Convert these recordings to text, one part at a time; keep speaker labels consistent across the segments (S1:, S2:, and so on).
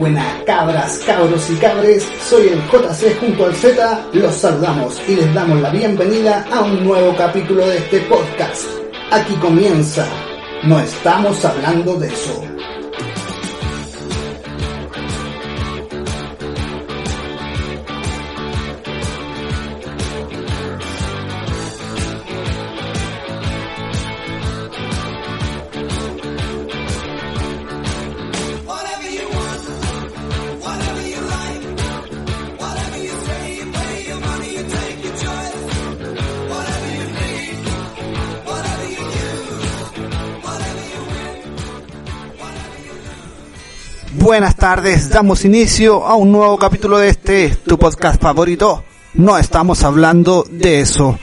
S1: Buenas cabras, cabros y cabres, soy el JC junto al Z, los saludamos y les damos la bienvenida a un nuevo capítulo de este podcast. Aquí comienza, no estamos hablando de eso. Buenas tardes, damos inicio a un nuevo capítulo de este, tu podcast favorito. No estamos hablando de eso.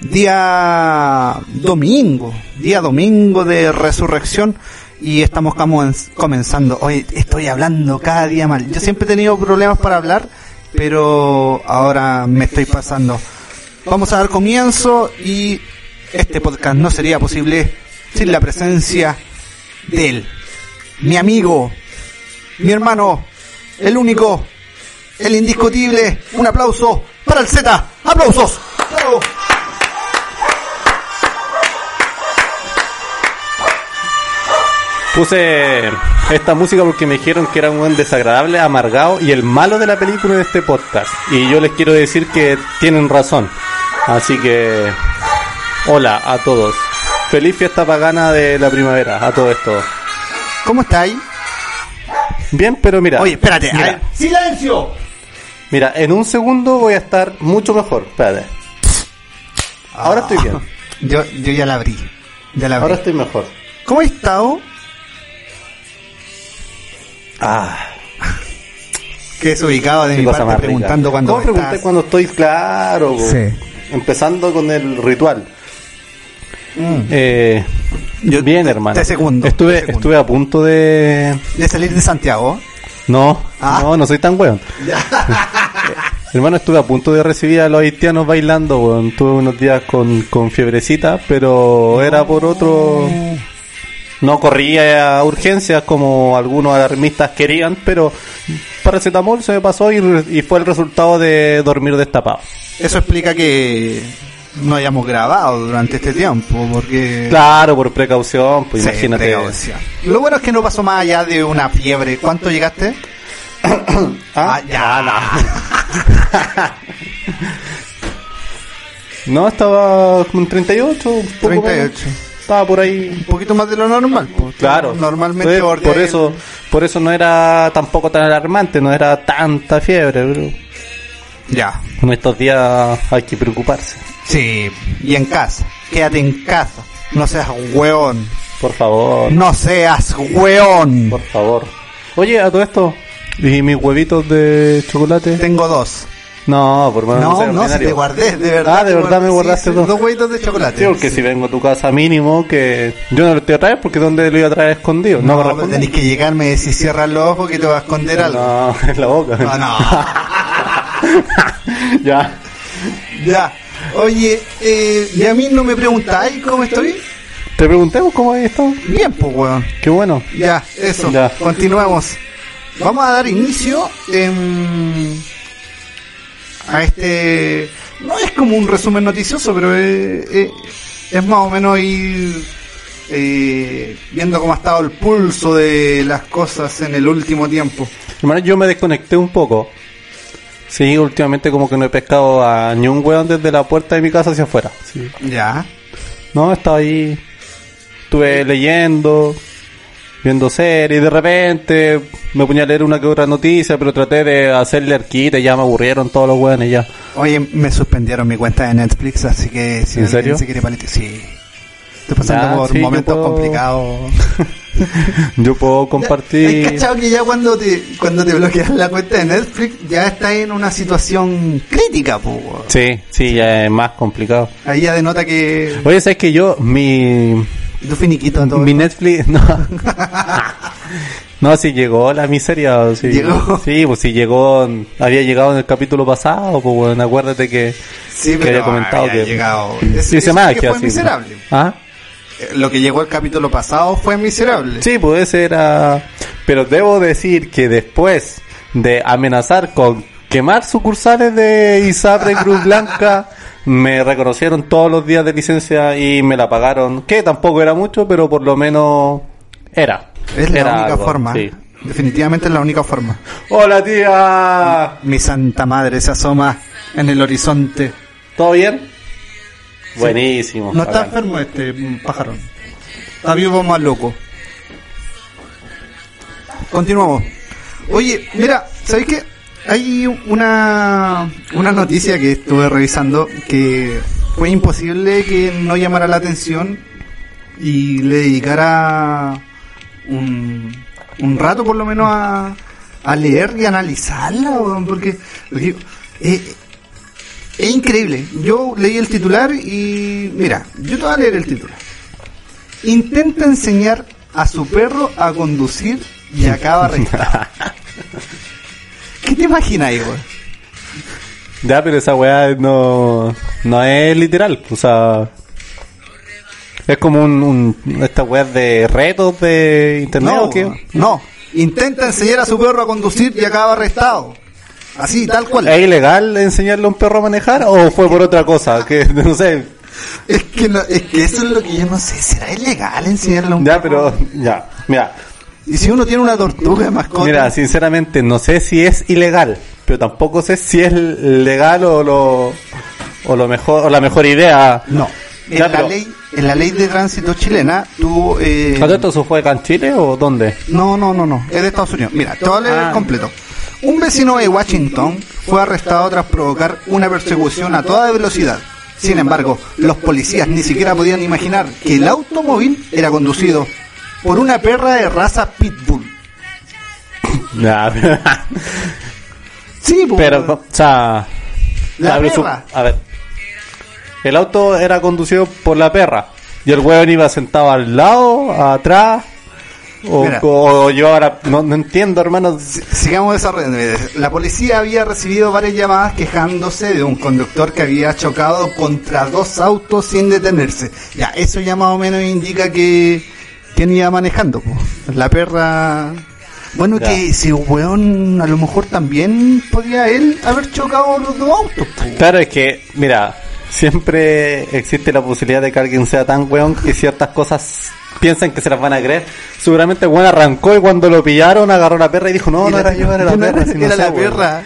S1: Día domingo, día domingo de resurrección y estamos comen- comenzando. Hoy estoy hablando cada día mal. Yo siempre he tenido problemas para hablar, pero ahora me estoy pasando. Vamos a dar comienzo y este podcast no sería posible sin la presencia de él, mi amigo, mi hermano, el único, el indiscutible. Un aplauso para el Z. ¡Aplausos! ¡Bravo!
S2: Puse esta música porque me dijeron que era un buen desagradable, amargado y el malo de la película de este podcast. Y yo les quiero decir que tienen razón. Así que, hola a todos. Feliz fiesta pagana de la primavera, a todo esto.
S1: ¿Cómo estáis?
S2: Bien, pero mira.
S1: Oye, espérate.
S2: Mira,
S1: a ver. ¡Silencio!
S2: mira, en un segundo voy a estar mucho mejor. Espérate. Ahora estoy bien.
S1: Yo, yo ya la abrí. Ya la abrí.
S2: Ahora estoy mejor.
S1: ¿Cómo has estado?
S2: Ah,
S1: Que es ubicado de
S2: qué
S1: mi
S2: cosa
S1: parte
S2: más rica.
S1: preguntando cuando
S2: ¿Cómo pregunté cuando estoy claro?
S1: Sí.
S2: Empezando con el ritual.
S1: Mm.
S2: Eh,
S1: Yo
S2: bien,
S1: te-
S2: hermano.
S1: te segundo,
S2: Estuve,
S1: te segundo.
S2: estuve a punto de.
S1: De salir de Santiago.
S2: No,
S1: Ah.
S2: no, no soy tan weón. hermano, estuve a punto de recibir a los haitianos bailando, weón. Tuve unos días con, con fiebrecita, pero era por otro. No corría a urgencias como algunos alarmistas querían, pero paracetamol se me pasó y, y fue el resultado de dormir destapado.
S1: Eso explica que no hayamos grabado durante este tiempo, porque...
S2: Claro, por precaución, pues
S1: Sí,
S2: imagínate.
S1: precaución. Lo bueno es que no pasó más allá de una fiebre. ¿Cuánto llegaste?
S2: Ah,
S1: ya,
S2: No, estaba con 38, un poco
S1: 38.
S2: menos. Estaba por ahí.
S1: Un poquito más de lo normal. pues.
S2: Claro.
S1: Normalmente
S2: Por, eso, por eso no era tampoco tan alarmante, no era tanta fiebre, pero
S1: Ya.
S2: en estos días hay que preocuparse.
S1: Sí. Y en casa. Quédate en casa. No seas hueón.
S2: Por favor,
S1: No seas hueón.
S2: por favor. Oye, a todo esto, ¿y mis huevitos de chocolate?
S1: Tengo dos.
S2: No, por menos
S1: No, no, si te guardé, de verdad.
S2: Ah, de
S1: te
S2: verdad me guardaste
S1: sí,
S2: dos.
S1: Dos huevitos de chocolate.
S2: Sí, porque si vengo a tu casa mínimo, que yo no lo estoy a traer porque ¿dónde lo iba a traer escondido? No,
S1: No, tenés que llegarme y decir cierra los ojos que te va a esconder algo.
S2: No, en la boca.
S1: No, no.
S2: ya.
S1: ya. Oye, eh, y a mí no me preguntáis cómo estoy.
S2: Te preguntemos cómo has estado.
S1: Bien, pues, weón.
S2: Qué bueno.
S1: Ya, eso.
S2: Ya.
S1: Continuamos. Vamos a dar inicio a este. No es como un resumen noticioso, pero eh, es más o menos ir eh, viendo cómo ha estado el pulso de las cosas en el último tiempo.
S2: Hermano, yo me desconecté un poco. Sí, últimamente como que no he pescado a ni un weón desde la puerta de mi casa hacia afuera. Sí.
S1: Ya.
S2: No, estaba ahí. Estuve leyendo, viendo series. De repente me ponía a leer una que otra noticia, pero traté de hacerle arquita y ya me aburrieron todos los weones ya.
S1: Oye, me suspendieron mi cuenta de Netflix, así que si
S2: ¿En
S1: alguien
S2: serio?
S1: se quiere paletear, sí. Estoy pasando por
S2: sí,
S1: momentos
S2: puedo-
S1: complicados
S2: Yo puedo
S1: ¿Has
S2: compartir.
S1: cachado que ya cuando te, cuando te bloqueas la cuenta de Netflix ya estás en una situación crítica, po? weón?
S2: Sí, sí, ya es más complicado.
S1: Ahí ya denota que
S2: Oye, ¿sabes que yo, mi,
S1: tu finiquito todo.
S2: mi Netflix, no. No, si llegó la miseria, sí.
S1: Llegó.
S2: Sí, pues si llegó, había llegado en el capítulo pasado, pues bueno, acuérdate que,
S1: Sí,
S2: que
S1: pero
S2: había comentado
S1: había
S2: que
S1: llegado.
S2: Sí,
S1: Es-
S2: se llama
S1: que
S2: que
S1: fue
S2: así,
S1: miserable.
S2: ¿Ah?
S1: Lo que llegó el capítulo pasado fue miserable.
S2: Sí, pues ese era. Pero debo decir que después de amenazar con quemar sucursales de ISAPRE Cruz Blanca, me reconocieron todos los días de licencia y me la pagaron. Que tampoco era mucho, pero por lo menos era.
S1: Es la
S2: Era
S1: única
S2: algo,
S1: forma.
S2: sí.
S1: Definitivamente es la única forma.
S2: Hola tía.
S1: Mi santa madre se asoma en el horizonte.
S2: ¿Todo bien? Buenísimo.
S1: No está enfermo este pájaro. Está vivo más loco. Continuamos. Oye, mira, ¿sabéis qué? Hay una, una noticia que estuve revisando que fue imposible que no llamara la atención y le dedicara un, un rato por lo menos a, a leer y analizarla, porque, porque, eh, es increíble. Yo leí el titular y mira, yo te voy a leer el titular. Intenta enseñar a su perro a conducir y acaba arrestado. ¿Qué te imaginas, güey?
S2: Ya, pero esa weá no, no es literal. O sea, es como un, un esta weá de retos de internet
S1: No,
S2: o qué?
S1: no. Intenta enseñar a su perro a conducir y acaba arrestado. Así, tal cual.
S2: ¿Es ilegal enseñarle a un perro a manejar o fue por otra cosa? Que no sé.
S1: Es que, no- es que eso es lo que yo no sé. ¿Será ilegal enseñarle a un
S2: Ya,
S1: perro?
S2: pero ya, mira,
S1: Y si uno tiene una tortuga de mascota.
S2: mira, sinceramente no sé si es ilegal, pero tampoco sé si es legal o lo o lo mejor o la mejor idea.
S1: No. En,
S2: Ya,
S1: la
S2: pero-
S1: ley, en la ley de tránsito chilena, tú... Eh,
S2: ¿Todo esto se fue acá en Chile o dónde?
S1: No, no, no, no. Es de Estados Unidos. Mira, te voy a leer
S2: Ah.
S1: el completo. Un vecino de Washington fue arrestado tras provocar una persecución a toda velocidad. Sin embargo, los policías ni siquiera podían imaginar que el automóvil era conducido por una perra de raza Pitbull.
S2: Ya,
S1: Sí, pues,
S2: pero, o sea,
S1: La
S2: su- a ver, el auto era conducido por la perra y el hueón iba sentado al lado, atrás, o, yo ahora no, no entiendo, hermano.
S1: Si- Sigamos desarrollando. La policía había recibido varias llamadas quejándose de un conductor que había chocado contra dos autos sin detenerse. Ya, eso ya más o menos indica que quién iba manejando. po. La perra... Bueno,
S2: Ya.
S1: que si un weón a lo mejor también podía él haber chocado los dos autos.
S2: Claro, es que, mira, siempre existe la posibilidad de que alguien sea tan weón que ciertas cosas piensan que se las van a creer. Seguramente weón arrancó y cuando lo pillaron agarró la perra y dijo, no, no
S1: la-
S2: era yo, era la perra.
S1: era la
S2: weón".
S1: perra.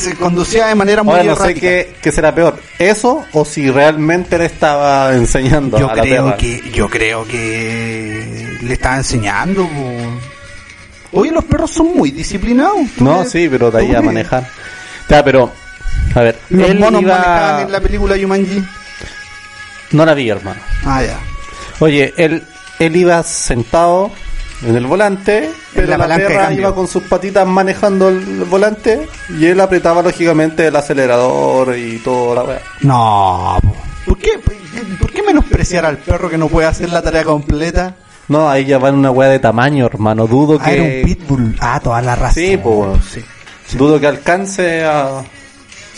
S1: Se conducía de manera muy
S2: Ahora no sé qué, qué será peor, eso o si realmente le estaba enseñando
S1: Yo
S2: a la
S1: creo
S2: perra.
S1: que yo creo que le estaba enseñando. po. Oye, los perros son muy disciplinados. ¿tú
S2: No, sí, pero de ahí
S1: ¿Tú
S2: a manejar. Ya, pero, a ver,
S1: Los monos
S2: iba-
S1: manejaban en la película Yumanji.
S2: No la vi, hermano.
S1: Ah, ya.
S2: Oye, él, él iba sentado en el volante, pero
S1: la
S2: la, perra iba con sus patitas manejando el volante y él apretaba lógicamente el acelerador y todo la weá.
S1: No. po. ¿Por qué, ¿Por qué menospreciar al perro que no puede hacer la tarea completa?
S2: No, ahí ya va en una weá de tamaño, hermano. Dudo
S1: Ah, era un
S2: que.
S1: pitbull. Ah, toda la raza.
S2: Sí, po, weón.
S1: Sí.
S2: Dudo que alcance a.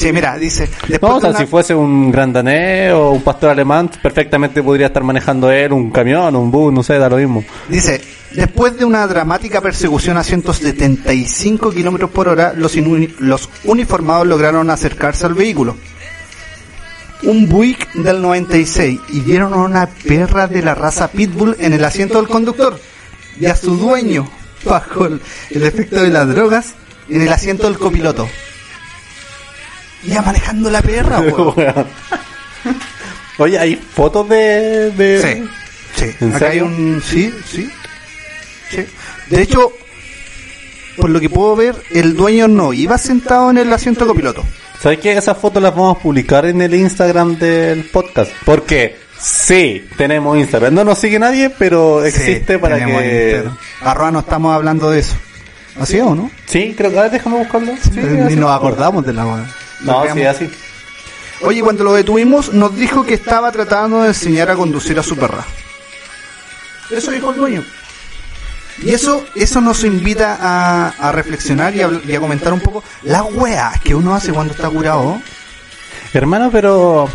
S1: Sí, mira, dice. Después
S2: No, o sea,
S1: una-
S2: si fuese un gran danés o un pastor alemán, perfectamente podría estar manejando él un camión, un bus, no sé, da lo mismo.
S1: Dice, después de una dramática persecución a 175 kilómetros por hora, los, uniformados lograron acercarse al vehículo. Un Buick del 96 y vieron a una perra de la raza Pitbull en el asiento del conductor y a su dueño, bajo el efecto de las drogas, en el asiento del copiloto. Ya manejando la perra, weón.
S2: Oye, ¿hay fotos de...? de...
S1: Sí, sí.
S2: ¿En
S1: Acá hay un. Sí, sí. sí. De hecho, por lo que puedo ver, el dueño no iba sentado en el asiento copiloto.
S2: ¿Sabes qué? Esas fotos las vamos a publicar en el Instagram del podcast. Porque Sí, tenemos Instagram. No nos sigue nadie, pero existe
S1: Sí,
S2: para que...
S1: Arroba no estamos hablando de eso. ¿Así o no?
S2: Sí, creo que... A ver, déjame buscarlo. Sí,
S1: Ni nos acordamos de la.
S2: No, sí, así.
S1: Oye, cuando lo detuvimos, nos dijo que estaba tratando de enseñar a conducir a su perra. Eso dijo el dueño. Y eso, eso nos invita a, a reflexionar y a, y a comentar un poco las weas que uno hace cuando está curado.
S2: Hermano, pero...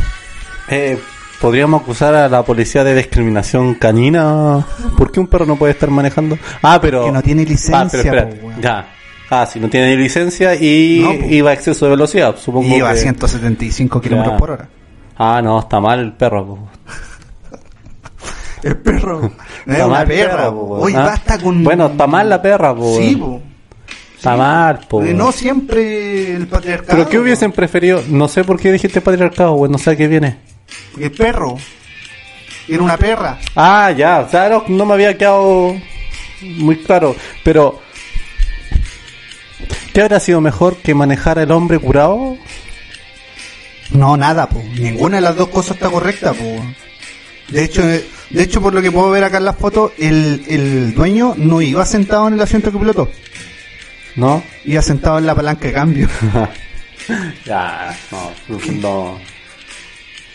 S2: Eh, ¿Podríamos acusar a la policía de discriminación canina? ¿Por qué un perro no puede estar manejando? Ah, pero...
S1: Que no tiene licencia,
S2: Ah, pero espérate,
S1: po, weón.
S2: ya. Ah, sí, no tiene licencia y
S1: No,
S2: iba a exceso de velocidad, supongo
S1: iba a
S2: que-
S1: 175 kilómetros por hora.
S2: Ah, no, está mal el perro. po.
S1: El perro. No
S2: Está
S1: una
S2: mal el
S1: perra. po, Oye,
S2: ¿ah?
S1: basta con.
S2: Bueno, está mal la perra, po.
S1: Sí, po.
S2: Está mal, po.
S1: Eh. No siempre el patriarcado.
S2: Pero ¿qué hubiesen preferido? No sé por qué dijiste patriarcado, weón, no sé a qué viene.
S1: El perro. Era una perra.
S2: Ah, ya, o sea, no, no me había quedado muy claro. Pero, ¿qué habría sido mejor que manejar el hombre curado?
S1: No, nada, po. Ninguna de las dos cosas está correcta, po. De hecho, de hecho, por lo que puedo ver acá en las fotos, el, el dueño no iba sentado en el asiento que piloto.
S2: ¿No?
S1: Iba sentado en la palanca de cambio.
S2: ya, no, no.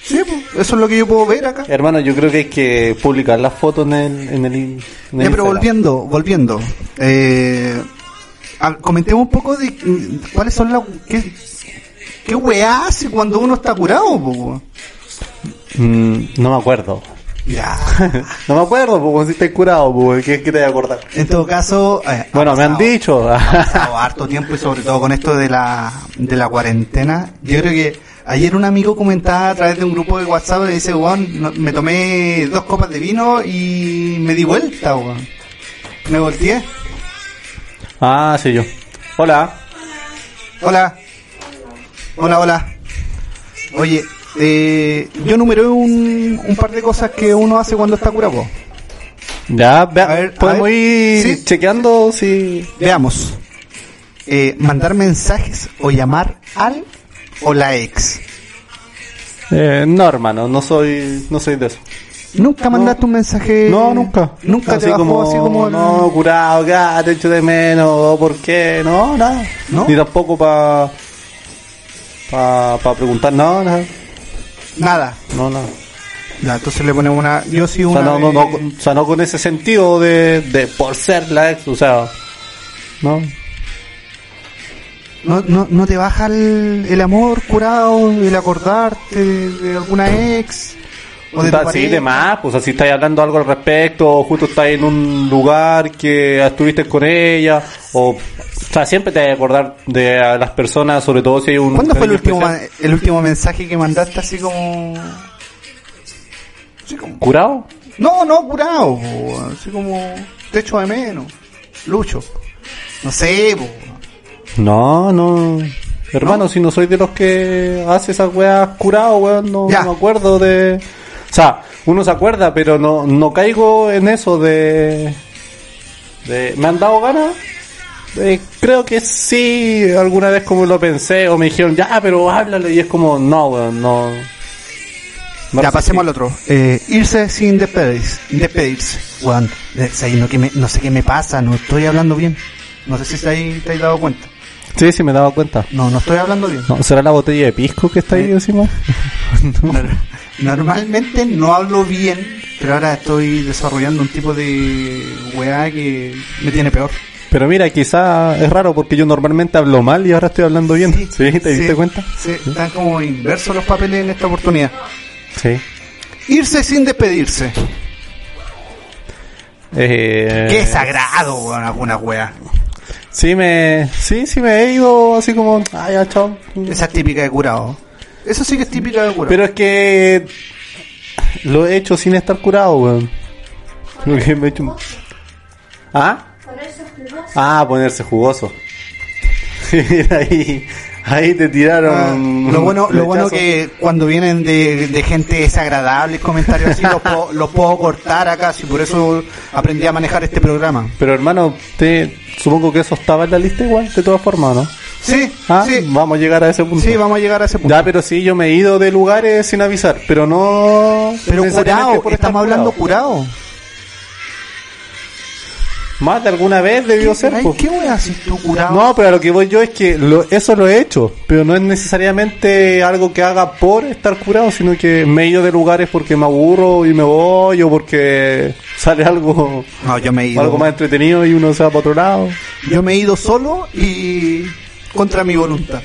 S1: sí, po. Eso es lo que yo puedo ver acá.
S2: Hermano, yo creo que hay que publicar las fotos en el, en el, en el
S1: Ya, pero volviendo, volviendo. Eh, comentemos un poco de cuáles son las... ¿Qué, qué weá hace cuando uno está curado, po?
S2: Mm, no me acuerdo.
S1: Ya.
S2: no me acuerdo, porque si estoy curado, ¿qué, qué te voy a acordar?
S1: En todo caso... eh,
S2: Bueno, me han dicho.
S1: ha pasado harto tiempo y sobre todo con esto de la, de la cuarentena. Yo creo que ayer un amigo comentaba a través de un grupo de WhatsApp y dice, weón, no- me tomé dos copas de vino y me di vuelta, weón. Me volteé.
S2: Ah, sí, yo. Hola.
S1: Hola. Hola, hola. Oye, eh, yo numeré un, un par de cosas que uno hace cuando está curado.
S2: Ya, vea,
S1: A ver, a
S2: podemos
S1: ver.
S2: ir
S1: Sí.
S2: chequeando si...
S1: Veamos. Eh, mandar mensajes o llamar al o la ex.
S2: Eh, no, hermano, no soy, no soy de eso.
S1: ¿Nunca mandaste un mensaje?
S2: No, nunca.
S1: Nunca
S2: así
S1: te bajó
S2: como,
S1: así como el-
S2: no, curado, ya, te echo de menos, ¿por qué? No, nada.
S1: ¿No?
S2: Ni tampoco para pa, pa preguntar, no, nada.
S1: Nada.
S2: No, nada.
S1: Ya, entonces le ponemos una. Yo sí
S2: O
S1: una.
S2: sea, no, no, no, o sea, no con ese sentido de, de por ser la ex, o sea, ¿no?
S1: no, no, no te baja el, el amor curado, el acordarte de, de alguna ex. O de
S2: de más, pues así estáis hablando algo al respecto, o justo estáis en un lugar que estuviste con ella, o, o sea, siempre te vas a acordar de a las personas, sobre todo si hay un...
S1: ¿Cuándo fue el último, el último mensaje que mandaste así como. Así como.
S2: ¿Curado?
S1: No, no curado, po, así como. Te echo de menos. Lucho. No sé, po.
S2: No, no. Hermano, si no soy de los que hace esas weas curado, weón, no,
S1: Ya.
S2: no me acuerdo de... O sea, uno se acuerda, pero no, no caigo en eso de... de ¿Me han dado ganas? Eh, creo que sí, alguna vez como lo pensé, o me dijeron, ya, pero háblale, y es como, no, weón, no... No
S1: ya, pasemos al otro. Eh, irse sin despedirse. despedirse. Weón, eh, no, que me- no sé qué me pasa, no estoy hablando bien. No sé si te has, te dado cuenta.
S2: Sí, sí, me daba cuenta.
S1: No, no estoy hablando bien.
S2: No, ¿Será la botella de pisco que está ahí
S1: Eh.
S2: encima?
S1: Nor- Normalmente no hablo bien, pero ahora estoy desarrollando un tipo de weá que me tiene peor.
S2: Pero mira, quizá es raro porque yo normalmente hablo mal y ahora estoy hablando bien. ¿Sí? ¿Te diste cuenta?
S1: Sí, están como inversos los papeles en esta oportunidad.
S2: Sí.
S1: Irse sin despedirse.
S2: Eh,
S1: Qué sagrado, weón, alguna weá.
S2: Sí me, sí, sí me he ido así como, ay, chao.
S1: Esa es típica de curado. Eso sí que es típica de curado.
S2: Pero es que lo he hecho sin estar curado, weón. Lo que me he hecho- ¿Ah? Ah, ponerse jugoso. ahí, ahí te
S1: Ah,
S2: tiraron.
S1: lo bueno, lo bueno que cuando vienen de, de gente desagradable, comentarios así, los puedo, los puedo cortar acá, si por eso aprendí a manejar este programa.
S2: Pero hermano, te, supongo que eso estaba en la lista igual, de todas formas, ¿no?
S1: Sí,
S2: Ah,
S1: sí.
S2: vamos a llegar a ese punto.
S1: Sí, vamos a llegar a ese punto.
S2: Ya, pero sí, yo me he ido de lugares sin avisar, pero no.
S1: Pero curado, estamos hablando curado.
S2: Más de alguna vez debió ser.
S1: Ay. ¿Qué voy a hacer tú curado?
S2: No, pero a lo que voy yo es que lo- eso lo he hecho, pero no es necesariamente algo que haga por estar curado, sino que me he ido de lugares porque me aburro y me voy o porque sale algo,
S1: No, yo me he ido.
S2: algo más entretenido y uno se va para otro lado.
S1: Yo me he ido solo y contra mi voluntad.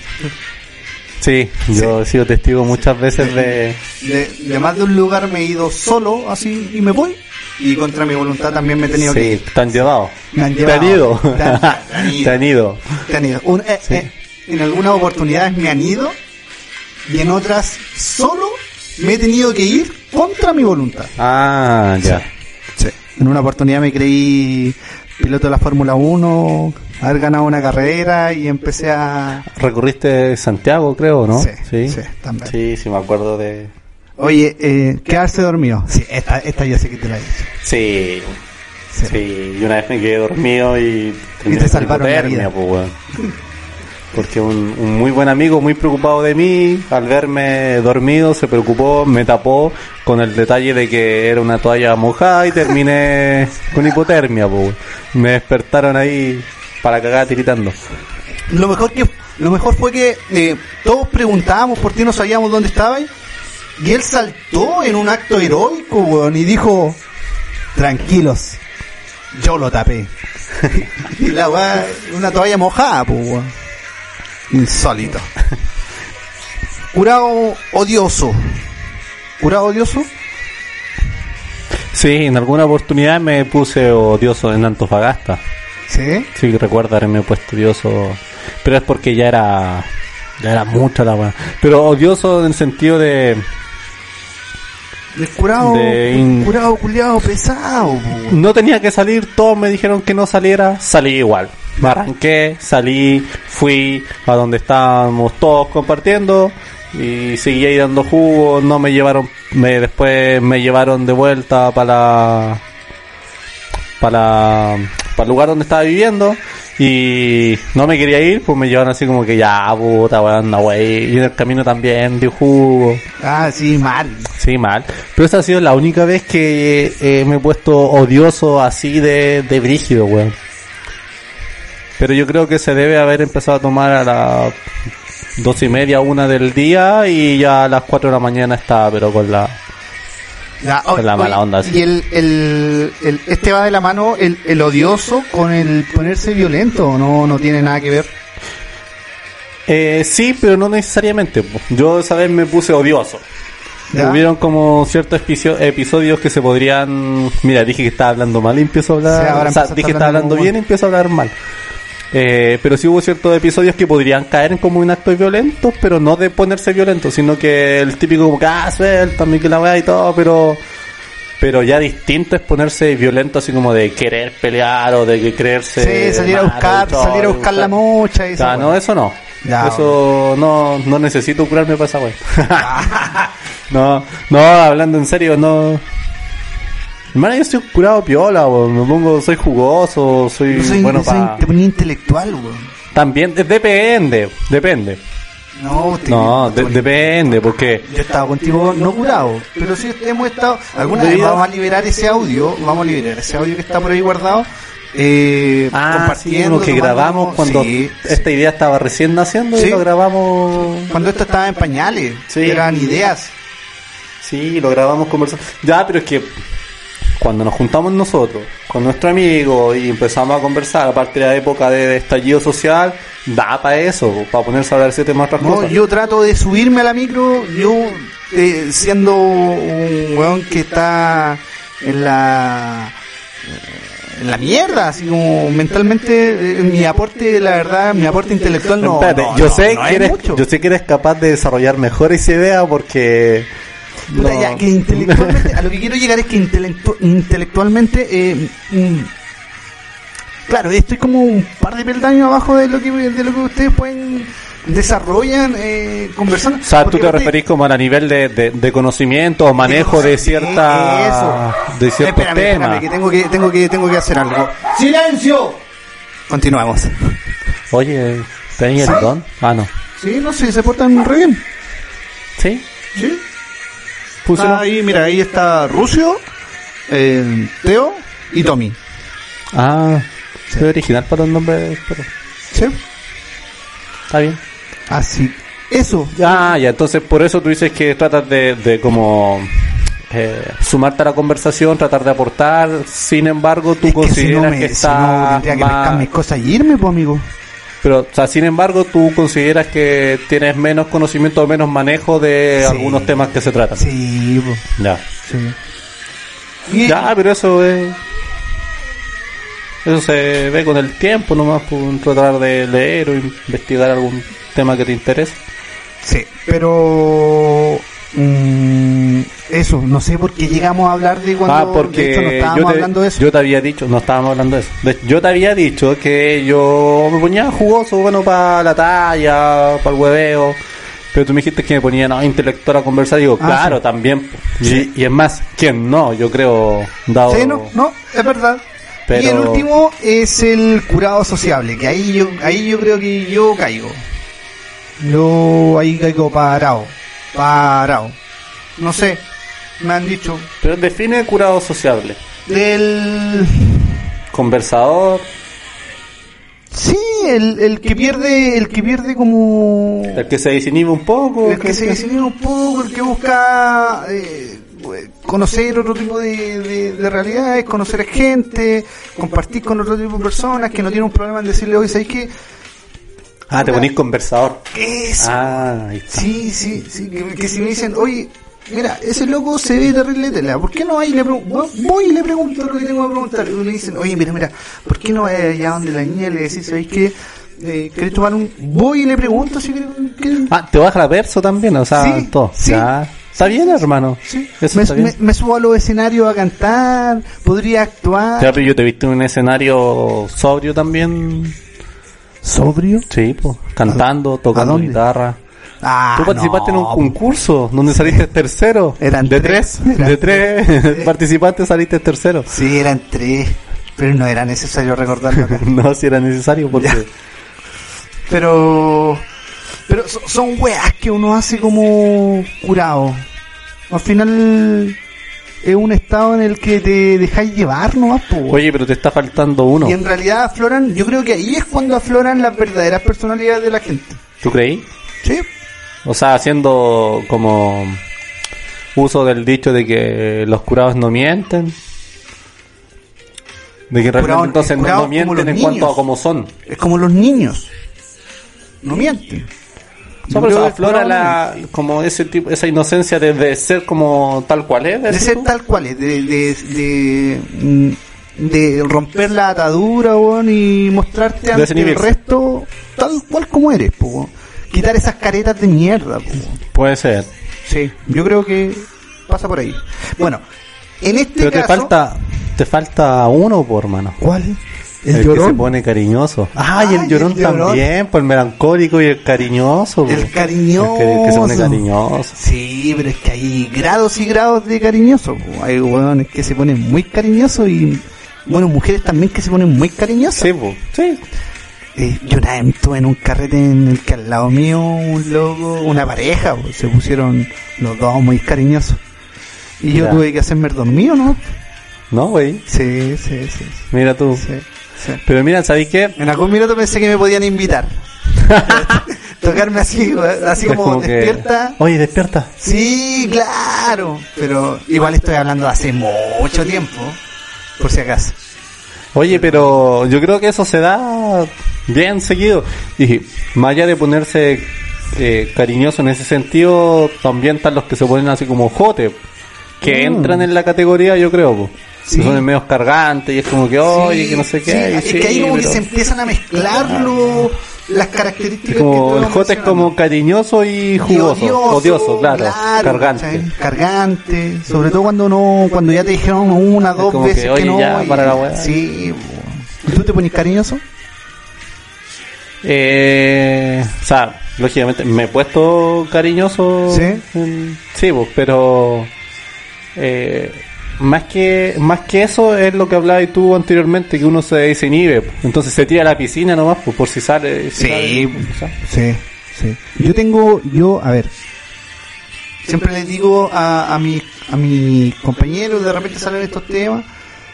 S2: Sí, yo he sido testigo muchas veces de...
S1: De, de más de un lugar me he ido solo así y me voy. Y contra mi voluntad también me he tenido que ir.
S2: te han llevado.
S1: Me han
S2: Te han
S1: llevado.
S2: ido.
S1: Te han- te han ido.
S2: Te han ido.
S1: Te han ido. Un- eh, eh, en algunas oportunidades me han ido y en otras solo me he tenido que ir contra mi voluntad.
S2: Ah, ya.
S1: Sí. En una oportunidad me creí piloto de la Fórmula 1, haber ganado una carrera y empecé a...
S2: Recorriste Santiago, creo, ¿no?
S1: Sí, sí, también.
S2: Sí, sí, me acuerdo de...
S1: Oye, eh, quedarse dormido. Sí, esta, esta yo sé que te la he dicho.
S2: Sí,
S1: Sí.
S2: sí, y una vez me quedé dormido y... terminé
S1: te salvaron la vida.
S2: pues, weón. Porque un, un muy buen amigo, muy preocupado de mí, al verme dormido, se preocupó, me tapó con el detalle de que era una toalla mojada y terminé con hipotermia, weón. Me despertaron ahí para cagar tiritando.
S1: Lo mejor que lo mejor fue que eh, todos preguntábamos por ti, no sabíamos dónde estabas. Y él saltó en un acto heroico, weón, y dijo, tranquilos, yo lo tapé. y la weá, una toalla mojada, pues, weón. Insólito. Curado odioso. Curado odioso.
S2: Sí, en alguna oportunidad me puse odioso en Antofagasta.
S1: Sí.
S2: Sí, recuerdo haberme puesto odioso. Pero es porque ya era. Ya era mucha la weá. Pero odioso en el sentido de.
S1: Curado,
S2: De in-
S1: curado culiado pesado, po.
S2: No tenía que salir, todos me dijeron que no saliera, salí igual. Me arranqué, salí, fui a donde estábamos todos compartiendo y seguí ahí dando jugo, no me llevaron, me, después me llevaron de vuelta para para para el lugar donde estaba viviendo y no me quería ir, pues me llevaron así como que ya puta weón, no wey, y en el camino también di jugo.
S1: Ah, sí, mal.
S2: Sí, mal. Pero esa ha sido la única vez que eh, me he puesto odioso así de, de brígido, weón. Pero yo creo que se debe haber empezado a tomar a las dos y media, una del día y ya a las cuatro de la mañana estaba, pero con la... Con la mala onda, sí.
S1: Y el, el, el- este va de la mano el, el odioso con el ponerse violento, no, no tiene nada que ver.
S2: Eh, sí, pero no necesariamente. Yo esa vez me puse odioso.
S1: ¿Ya?
S2: Hubieron como ciertos episo- episodios que se podrían... Mira, dije que estaba hablando mal y empiezo a hablar...
S1: Ahora
S2: o sea, dije que estaba hablando bien y empiezo a hablar mal. Eh, pero sí hubo ciertos episodios que podrían caer en como un acto violento, pero no de ponerse violento, sino que el típico como que, ah, suelta, que la weá y todo, pero... Pero ya distinto es ponerse violento así como de querer pelear o de que creerse...
S1: Sí, salir a buscar,
S2: todo,
S1: salir a buscar la mocha y eso.
S2: No, eso no.
S1: Ya,
S2: eso no, no necesito curarme para esa wea. no, no, hablando en serio, no. Hermano, yo soy un curado piola, weón. me pongo, soy jugoso, soy, bueno
S1: soy-
S2: para...
S1: te ponía intelectual, weón.
S2: También, eh, depende, depende.
S1: No, usted-
S2: No, de- depende, porque...
S1: Yo estaba contigo no curado, pero sí hemos estado. Alguna vez vamos a liberar ese audio, vamos a liberar ese audio que está por ahí guardado. Eh,
S2: Ah,
S1: compartiendo,
S2: que grabamos cuando
S1: Sí,
S2: esta idea estaba recién naciendo
S1: Sí.
S2: y lo grabamos...
S1: cuando esto estaba en pañales,
S2: Sí.
S1: eran ideas.
S2: Sí, lo grabamos conversando. Ya, pero es que cuando nos juntamos nosotros con nuestro amigo y empezamos a conversar, aparte de la época de estallido social, da para eso, para ponerse a hablar de ese tema otras
S1: No,
S2: cosas.
S1: yo trato de subirme a la micro, yo eh, siendo un weón que está en la en la mierda, así como mentalmente eh, mi aporte, la verdad, mi aporte intelectual no,
S2: Espérate,
S1: no,
S2: yo
S1: no,
S2: sé que
S1: es
S2: eres,
S1: mucho.
S2: yo sé que eres capaz de desarrollar mejor esa idea porque
S1: Puta,
S2: no-
S1: ya, que intelectualmente, a lo que quiero llegar es que intelectu- intelectualmente, eh, mm, claro, estoy como un par de peldaños abajo de lo que de lo que ustedes pueden desarrollan eh, conversando.
S2: o sea, tú te referís como a nivel de, de, de conocimiento o manejo de cierta
S1: Eso.
S2: de ciertos
S1: Espérame, espérame,
S2: temas.
S1: que tengo que tengo que tengo que hacer algo. Silencio. Continuamos.
S2: Oye, ¿Tenía el don? Ah, no.
S1: Sí, no sé, se portan re bien.
S2: ¿Sí?
S1: Sí. Ah, ahí, mira, ahí está Rucio, eh, Teo y Tommy.
S2: Ah, soy original para los nombres, pero
S1: Sí.
S2: está bien.
S1: Así. Eso.
S2: Ah, ya, entonces por eso tú dices que tratas de, de como eh, sumarte a la conversación, tratar de aportar, sin embargo tú
S1: Es que si
S2: consideras
S1: no, me,
S2: que
S1: si no,
S2: está
S1: tendría que
S2: más-
S1: pescar mis cosas y irme, pues, amigo.
S2: Pero, o sea, sin embargo, tú consideras que tienes menos conocimiento o menos manejo de
S1: Sí.
S2: algunos temas que se tratan.
S1: Sí, pues.
S2: Ya.
S1: Sí.
S2: Ya, pero eso es. Eso se ve con el tiempo nomás, por tratar de leer o investigar algún tema que te interese.
S1: Sí, pero mm, eso, no sé por qué llegamos a hablar de cuando
S2: ah, porque
S1: de hecho, no estábamos
S2: yo, te,
S1: hablando de eso.
S2: yo te había dicho, no estábamos hablando de eso. De- yo te había dicho que yo me ponía jugoso, bueno, para la talla, para el hueveo. Pero tú me dijiste que me ponía no, intelectual a conversar. Digo,
S1: Ah,
S2: claro,
S1: sí.
S2: también. Y es más, ¿quién no? Yo creo, dado.
S1: Sí, no, no, es verdad.
S2: Pero-
S1: Y el último es el curado sociable, que ahí yo, ahí yo creo que yo caigo. Yo ahí caigo parado, parado. No sé, me han dicho.
S2: Pero define curado sociable.
S1: Del...
S2: Conversador,
S1: Sí, el, el que pierde, el que pierde como...
S2: el que se desinhibe un poco.
S1: El que se desinhibe un poco, el que busca eh, conocer otro tipo de, de, de realidades, conocer a gente, compartir con otro tipo de personas que no tienen un problema en decirle, oye, ¿sabes qué?
S2: Ah, te ponís conversador.
S1: Eso.
S2: Ah, ahí está.
S1: Sí, sí, sí, que, que si me dicen, oye, mira, ese loco se ve terrible tela, ¿por qué no hay? Le pregun- voy y le pregunto lo que tengo que preguntar. Y me dicen, oye, mira, mira, ¿por qué no vas allá donde la niña y le decís, ¿sabes qué? Eh, ¿Querés tomar un...? Voy y le pregunto si quiere-
S2: Ah, te baja la verso también, o sea,
S1: Sí,
S2: todo.
S1: sí.
S2: Ya. Está bien, hermano.
S1: Sí,
S2: Eso
S1: me,
S2: está bien.
S1: me- me subo a los escenarios a cantar, podría actuar.
S2: Ya, pero yo te he visto en un escenario sobrio también.
S1: ¿Sobrio?
S2: Sí, pues, cantando,
S1: ¿A
S2: tocando guitarra.
S1: Ah,
S2: Tú participaste
S1: no,
S2: en un concurso donde saliste tercero.
S1: Eran
S2: de
S1: tres.
S2: tres.
S1: Eran
S2: De tres participantes saliste tercero.
S1: Sí, eran tres, pero no era necesario recordarlo acá.
S2: no, si era necesario porque...
S1: Ya. pero pero so- son weas que uno hace como curado. Al final es un estado en el que te dejáis llevar nomás, po.
S2: Oye, pero te está faltando uno.
S1: Y en realidad afloran, yo creo que ahí es cuando afloran las verdaderas personalidades de la gente.
S2: ¿Tú creí?
S1: Sí.
S2: O sea, haciendo como uso del dicho de que los curados no mienten. De que realmente
S1: Curado-
S2: entonces no, mienten en cuanto a cómo son.
S1: Es como los niños. No mienten.
S2: O sea,
S1: Yo
S2: por eso
S1: creo que
S2: aflora la, como ese tipo, esa inocencia de, de ser como tal cual es.
S1: de
S2: decís
S1: ser tal cual es, de, de, de, mm, de romper la atadura weón, y mostrarte ante el resto tal cual como eres. po. Quitar esas caretas de mierda. po.
S2: Puede ser.
S1: Sí, yo creo que pasa por ahí. Bueno, en este
S2: Pero te
S1: caso...
S2: falta, te falta uno, por hermano.
S1: ¿Cuál?
S2: El,
S1: El,
S2: que se pone cariñoso. Ah, y
S1: Ay,
S2: el llorón
S1: el llorón.
S2: también, pues el melancólico y el cariñoso.
S1: El
S2: pues.
S1: cariñoso.
S2: El que, el que se pone cariñoso.
S1: Sí, pero es que hay grados y grados de cariñoso. Hay hueones que se ponen muy cariñosos y, bueno, mujeres también que se ponen muy cariñosas.
S2: Sí, pues. Sí.
S1: Eh, yo una vez estuve en un carrete en el que al lado mío un loco, una pareja, po, se pusieron los dos muy cariñosos. Y yo
S2: Ya.
S1: tuve que hacerme el dormido, ¿no?
S2: No, güey.
S1: Sí, sí, sí.
S2: Mira tú.
S1: sí, sí.
S2: Pero mira, ¿sabéis qué?
S1: En algún minuto pensé que me podían invitar. Tocarme así, así como,
S2: que,
S1: despierta.
S2: Oye, despierta.
S1: Sí, claro. Pero igual estoy hablando de hace mucho tiempo, por si acaso.
S2: Oye, pero yo creo que eso se da bien seguido. Y más allá de ponerse eh, cariñoso en ese sentido, también están los que se ponen así como jote, que
S1: Mm.
S2: entran en la categoría, yo creo. po.
S1: Sí.
S2: Que son medios cargantes y es como que, oye, que no sé qué.
S1: Sí, es que ahí como que se empiezan a mezclar lo- las características
S2: como,
S1: que
S2: el jote es como cariñoso y
S1: Y
S2: jugoso, odioso, claro, cargante.
S1: Cargante, sobre todo cuando no, cuando ya te dijeron una, dos
S2: como
S1: veces
S2: que,
S1: que, no.
S2: ya,
S1: y-
S2: para la weá.
S1: Sí. ¿tú te pones cariñoso?
S2: Eh, o sea, lógicamente me he puesto cariñoso.
S1: ¿Sí?
S2: en- sí, pues, pero eh, más que más que eso es lo que hablabas tú anteriormente, que uno se desinhibe. pues. Entonces se tira a la piscina nomás, pues, por si sale. si
S1: Sí,
S2: sale, o sea.
S1: sí, sí. Yo tengo, yo, a ver, siempre les digo a, a mi a mis compañeros, de repente salen estos temas,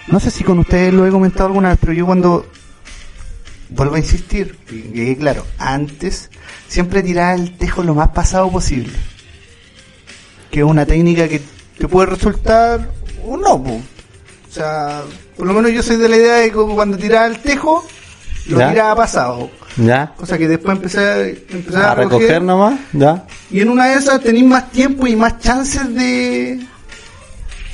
S1: no sé si con ustedes lo he comentado alguna vez, pero yo cuando, vuelvo a insistir, que quede claro, antes siempre tiraba el tejo lo más pasado posible, que es una técnica que te puede resultar o no, po. o sea, por lo menos yo soy de la idea de que cuando tiraba el tejo, lo
S2: Ya.
S1: tiraba pasado.
S2: Ya.
S1: Cosa que después empecé a, empecé a,
S2: A recoger nomás, ya.
S1: Y en una de esas tenéis más tiempo y más chances de,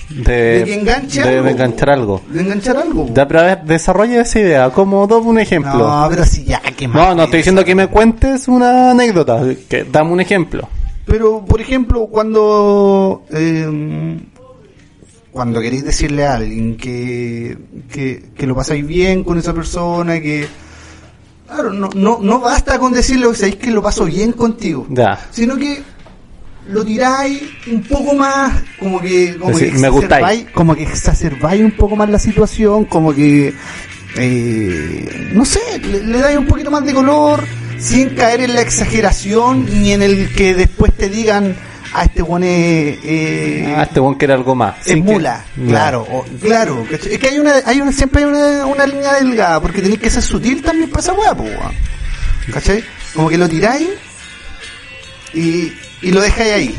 S2: De,
S1: de que enganche
S2: de-
S1: algo.
S2: de enganchar algo.
S1: De enganchar algo.
S2: Ya, pero a ver, desarrolla esa idea, como dame un ejemplo.
S1: No, pero si ya, ¿qué más?
S2: No, no estoy diciendo que me cuentes una anécdota, que dame un ejemplo.
S1: Pero, por ejemplo, cuando... eh, cuando queréis decirle a alguien que, que, que lo pasáis bien con esa persona, que... Claro, no, no, no basta con decirle, sabéis que lo paso bien contigo.
S2: Ya.
S1: sino que lo tiráis un poco más, como que, como
S2: Decir,
S1: que
S2: me gustáis.
S1: como que exacerbáis un poco más la situación, como que, eh, no sé, le, le dais un poquito más de color, sin caer en la exageración ni en el que después te digan, a este buen eh,
S2: Ah, este buen quiere algo más.
S1: es
S2: que-
S1: mula, claro, o- claro, es que hay una, hay una, siempre hay una, una línea delgada, porque tenéis que ser sutil también para esa weá, po, weón. ¿cachai? Como que lo tiráis y, y lo dejáis ahí.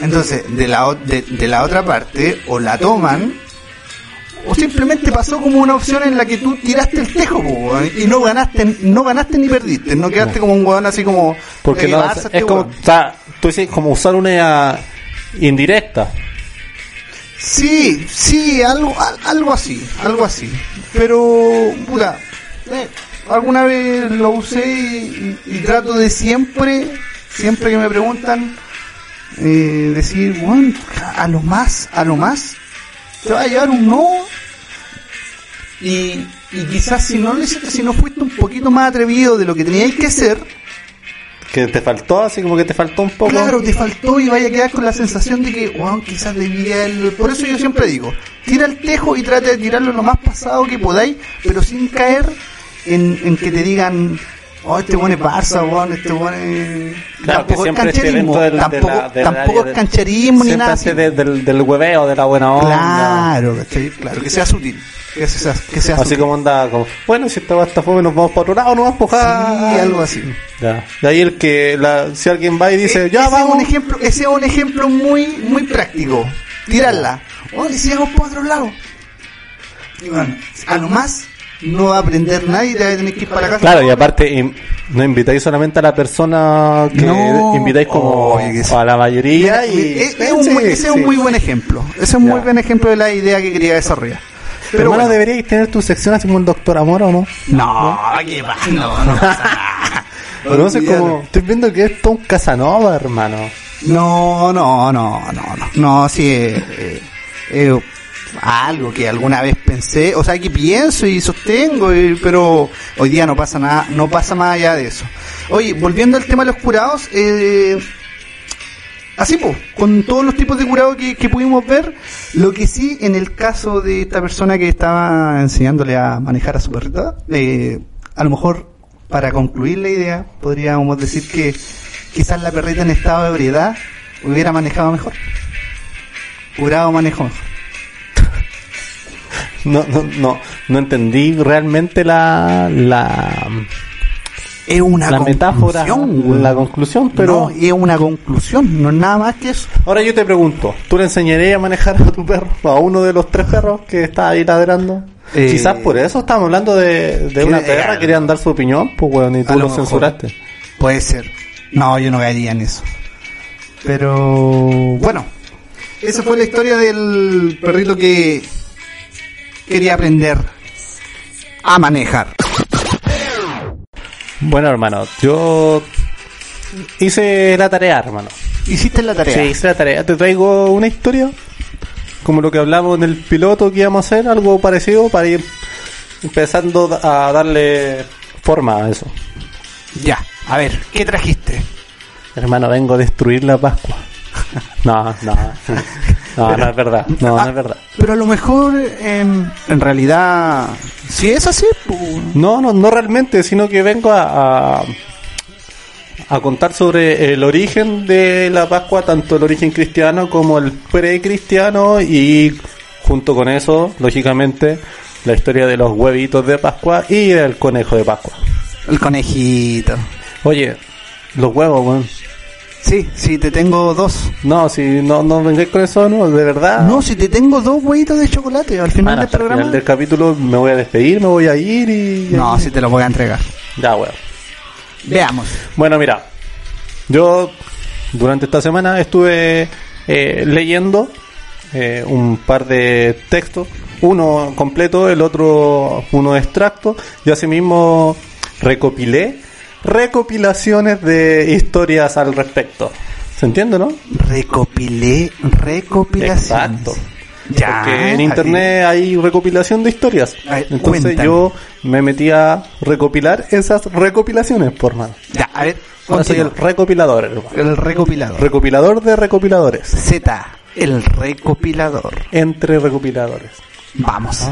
S1: Entonces, de la, de, de la otra parte, o la toman, o simplemente pasó como una opción en la que tú tiraste el tejo, po, y no ganaste, no ganaste ni perdiste, no quedaste como un weón así como,
S2: Porque
S1: "Eh,
S2: no, es,
S1: este
S2: es como,
S1: weón".
S2: o sea, tú dices como usar una indirecta.
S1: Sí, sí, algo, al- algo así, algo así. Pero, puta, eh, alguna vez lo usé y, trato de siempre, siempre que me preguntan, eh, decir, bueno, a lo más, a lo más, te va a llevar un no. Y, y quizás si no si no fuiste un poquito más atrevido de lo que teníais que ser,
S2: Que te faltó, así como que te faltó un poco.
S1: Claro, te faltó y vaya a quedar con la sensación de que, wow, quizás debía el... Por eso yo siempre digo, tira el tejo y trata de tirarlo lo más pasado que podáis, pero sin caer en que te digan, oh, este bueno es Barça, weón, este bueno es...
S2: Claro, que
S1: tampoco es
S2: siempre
S1: cancherismo,
S2: del, de
S1: tampoco,
S2: la, del
S1: tampoco
S2: área
S1: es cancherismo ni
S2: siempre
S1: nada.
S2: de- del, del hueveo, de la buena onda.
S1: Claro, ¿cachai? Claro, que sea sutil, que sea, que sea
S2: Así
S1: sutil.
S2: como anda, como, bueno, si esta está fome, nos vamos para otro lado, no vas a empujar.
S1: Sí, algo así.
S2: Ya. De ahí el que, la, si alguien va y dice,
S1: Eh,
S2: ya
S1: ese
S2: vamos.
S1: Es un ejemplo, ese es un ejemplo muy, muy práctico. Tirarla. Oye, si vamos por otro lado. Y bueno, a lo más no va a aprender nadie y te va a tener que ir para casa.
S2: Claro, y aparte, no invitáis solamente a la persona que
S1: No.
S2: invitáis como
S1: Oye,
S2: a la mayoría y
S1: es, es un,
S2: Sí,
S1: muy- ese es un muy buen ejemplo. Ese es un muy buen ejemplo de la idea que quería desarrollar.
S2: Pero
S1: Pero
S2: hermano,
S1: bueno.
S2: deberíais tener tu sección así como el Doctor Amor o no?
S1: No, ¿qué va? No, no nada.
S2: No como, estoy viendo que es todo un Casanova, hermano.
S1: No, no, no, no, no, no, sí, eh, eh, eh, algo que alguna vez pensé, o sea, que pienso y sostengo, eh, pero hoy día no pasa nada, no pasa más allá de eso. Oye, volviendo al tema de los curados, eh, así pues, con todos los tipos de curados que, que pudimos ver, lo que sí, en el caso de esta persona que estaba enseñándole a manejar a su perrita, eh, a lo mejor, para concluir la idea, podríamos decir que quizás la perrita en estado de ebriedad hubiera manejado mejor. Curado manejo mejor.
S2: No, no, no, no entendí realmente la, la,
S1: Es una
S2: la metáfora, la conclusión, pero...
S1: No, es una conclusión, no es nada más que eso.
S2: Ahora yo te pregunto, ¿tú le enseñarías a manejar a tu perro? ¿A uno de los tres perros que está ahí ladrando?
S1: Eh,
S2: Quizás por eso estamos hablando de, de
S1: que-
S2: una perra, querían dar su opinión, pues weón, y tú
S1: lo
S2: censuraste.
S1: Puede ser. No, yo no caería en eso. Pero bueno, esa fue la historia del perrito que quería aprender a manejar.
S2: Bueno, hermano, yo hice la tarea, hermano.
S1: Hiciste la tarea.
S2: Sí, hice la tarea. Te traigo una historia, como lo que hablamos en el piloto que íbamos a hacer, algo parecido para ir empezando a darle forma a eso.
S1: Ya, a ver, ¿qué trajiste?
S2: Hermano, vengo a destruir la Pascua. No, no. No, no es verdad. No, no es verdad.
S1: Pero a lo mejor en, en realidad, si es así, pues,
S2: No, no, no realmente, sino que vengo a, a, a contar sobre el origen de la Pascua, tanto el origen cristiano como el precristiano y junto con eso, lógicamente, la historia de los huevitos de Pascua y del conejo de Pascua.
S1: el conejito.
S2: Oye, los huevos, weón.
S1: Sí, sí, te tengo dos.
S2: No, si no, no vengáis con eso, no, de verdad.
S1: No, si te tengo dos huevitos de chocolate al final del
S2: hasta el
S1: programa.
S2: final del capítulo me voy a despedir, me voy a ir y...
S1: No, si te los voy a entregar.
S2: Ya, weón.
S1: Veamos.
S2: Bueno, mira, yo durante esta semana estuve eh, leyendo eh, un par de textos, uno completo, el otro uno extracto, y asimismo recopilé recopilaciones de historias al respecto. ¿Se entiende, no?
S1: Recopilé, recopilaciones.
S2: Exacto.
S1: Ya.
S2: Porque en internet hay recopilación de historias.
S1: Ver,
S2: Entonces
S1: cuéntame.
S2: yo me metí a recopilar esas recopilaciones, por mano.
S1: Ya, a ver,
S2: Ahora soy el recopilador, hermano.
S1: el recopilador.
S2: Recopilador de recopiladores.
S1: Z, el recopilador.
S2: Entre recopiladores.
S1: Vamos.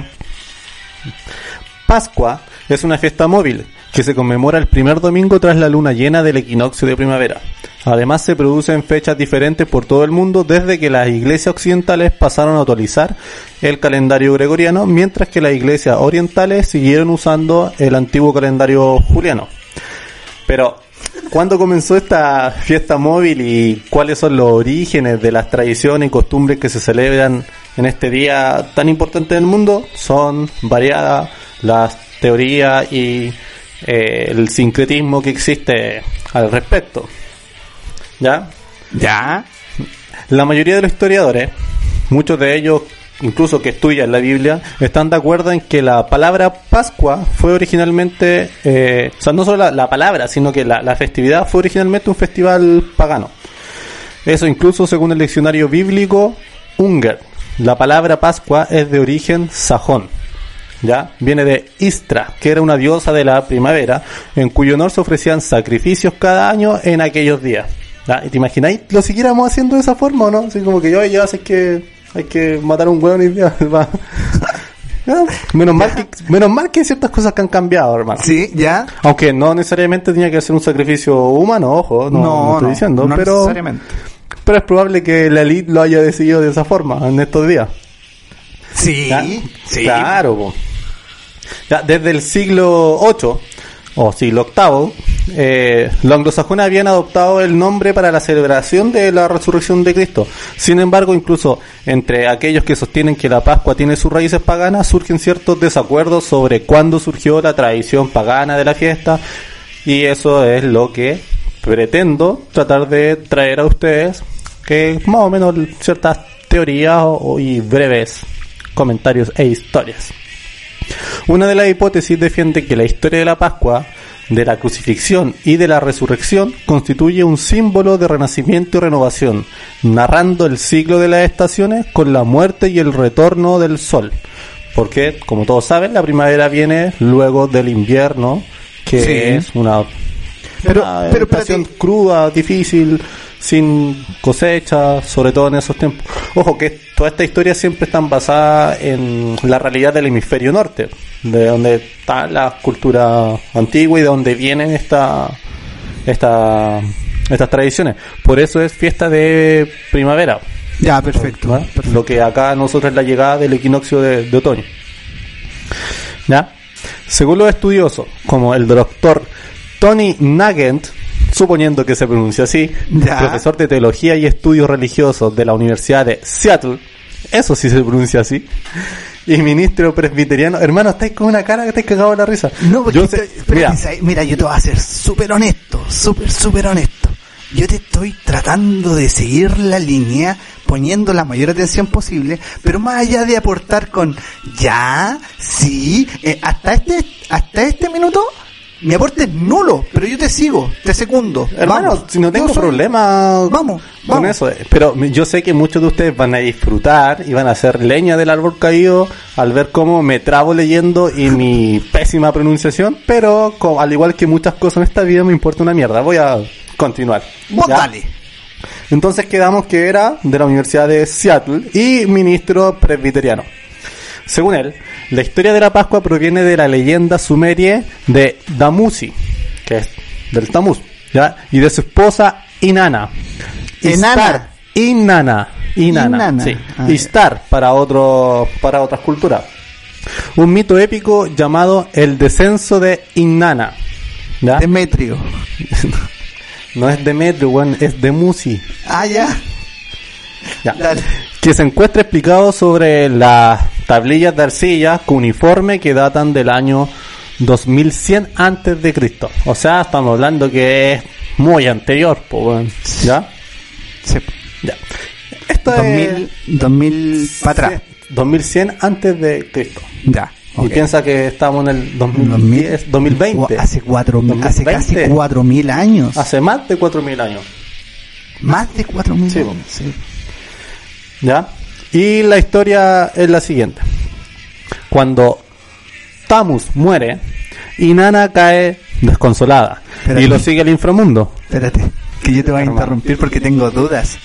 S2: Pascua es una fiesta móvil que se conmemora el primer domingo tras la luna llena del equinoccio de primavera. Además se produce en fechas diferentes por todo el mundo desde que las iglesias occidentales pasaron a utilizar el calendario gregoriano, mientras que las iglesias orientales siguieron usando el antiguo calendario juliano. Pero, ¿cuándo comenzó esta fiesta móvil y cuáles son los orígenes de las tradiciones y costumbres que se celebran en este día tan importante en el mundo? Son variadas las teorías y eh, el sincretismo que existe al respecto. ¿Ya?
S1: Ya.
S2: La mayoría de los historiadores, muchos de ellos incluso que estudian la Biblia, están de acuerdo en que la palabra Pascua fue originalmente, eh, o sea, no solo la, la palabra, sino que la, la festividad fue originalmente un festival pagano. Eso incluso según el diccionario bíblico Unger. La palabra Pascua es de origen sajón. ¿Ya? Viene de Istra, que era una diosa de la primavera, en cuyo honor se ofrecían sacrificios cada año en aquellos días. ¿Ya? ¿Y te imagináis lo siguiéramos haciendo de esa forma o no? Así como que yo ya sé que hay que matar a un hueón y ya va. Ya, menos mal que menos mal que hay ciertas cosas que han cambiado, hermano.
S1: Sí, ya.
S2: Aunque no necesariamente tenía que ser un sacrificio humano, ojo, no, no estoy diciendo,
S1: no
S2: pero
S1: necesariamente.
S2: pero es probable que la elite lo haya decidido de esa forma en estos días.
S1: Sí, sí.
S2: Claro, po. Ya, desde el siglo VIII o siglo VIII, eh, los anglosajones habían adoptado el nombre para la celebración de la resurrección de Cristo. Sin embargo, incluso entre aquellos que sostienen que la Pascua tiene sus raíces paganas, surgen ciertos desacuerdos sobre cuándo surgió la tradición pagana de la fiesta. Y eso es lo que pretendo tratar de traer a ustedes, que más o menos ciertas teorías y breves comentarios e historias. Una de las hipótesis defiende que la historia de la Pascua, de la crucifixión y de la resurrección constituye un símbolo de renacimiento y renovación, narrando el ciclo de las estaciones con la muerte y el retorno del sol. Porque, como todos saben, la primavera viene luego del invierno, que
S1: Sí.
S2: es una,
S1: Pero-
S2: una cruda, difícil, sin cosecha, sobre todo en esos tiempos. Ojo que toda esta historia siempre están basadas en la realidad del hemisferio norte, de donde está la cultura antigua y de donde vienen esta, esta, estas tradiciones. Por eso es fiesta de primavera,
S1: Ya, perfecto.
S2: ¿no? lo que acá nosotros es la llegada del equinoccio de, de otoño. ¿Ya? Según los estudiosos, como el doctor Tony Nugent, suponiendo que se pronuncia así,
S1: Ya.
S2: profesor de teología y estudios religiosos de la Universidad de Seattle, eso sí se pronuncia así, y ministro presbiteriano, hermano, estáis con una cara que estáis cagado de la risa.
S1: No, porque
S2: Yo
S1: estoy-
S2: sé- mira,
S1: yo te voy a ser súper honesto, súper, súper honesto. Yo te estoy tratando de seguir la línea, poniendo la mayor atención posible, pero más allá de aportar con ya, sí, eh, hasta este, hasta este minuto, mi aporte es nulo, pero yo te sigo, te secundo.
S2: Hermano,
S1: Vamos.
S2: si no tengo
S1: soy-
S2: problema
S1: Vamos,
S2: con
S1: vamos.
S2: eso, pero yo sé que muchos de ustedes van a disfrutar y van a hacer leña del árbol caído al ver cómo me trabo leyendo y mi pésima pronunciación, pero al igual que muchas cosas en esta vida me importa una mierda. Voy a continuar.
S1: Dale.
S2: Entonces quedamos que era de la Universidad de Seattle y ministro presbiteriano. Según él, la historia de la Pascua proviene de la leyenda sumeria de Damusi, que es del Tamuz, ¿ya? y de su esposa Inanna. Inanna. Inanna.
S1: Inanna.
S2: Sí.
S1: Ah,
S2: Istar para otro, para otras culturas. Un mito épico llamado el descenso de Inanna. ¿ya?
S1: Demetrio.
S2: No es Demetrio, weón, es Demusi.
S1: Ah, ya.
S2: Ya.
S1: Dale.
S2: Que se encuentra explicado sobre las tablillas de arcilla cuneiforme que datan del año 2100 antes de Cristo. O sea, estamos hablando que es muy anterior, pues. ¿ya?
S1: Sí.
S2: Ya. Esto
S1: 2000, 2000 para atrás.
S2: es 2100 antes de Cristo.
S1: Ya.
S2: Y
S1: ok.
S2: piensa que estamos en el 2010, 2020.
S1: Hace cuatro, mil- hace casi
S2: 2020.
S1: 4000 años.
S2: Hace más de 4000 años.
S1: Más de 4000
S2: Sí,
S1: años. Sí.
S2: ¿Ya? Y la historia es la siguiente. Cuando Tamus muere, Inanna cae desconsolada
S1: Espérate.
S2: y lo sigue al inframundo.
S1: Espérate, que yo te voy a interrumpir porque tengo dudas.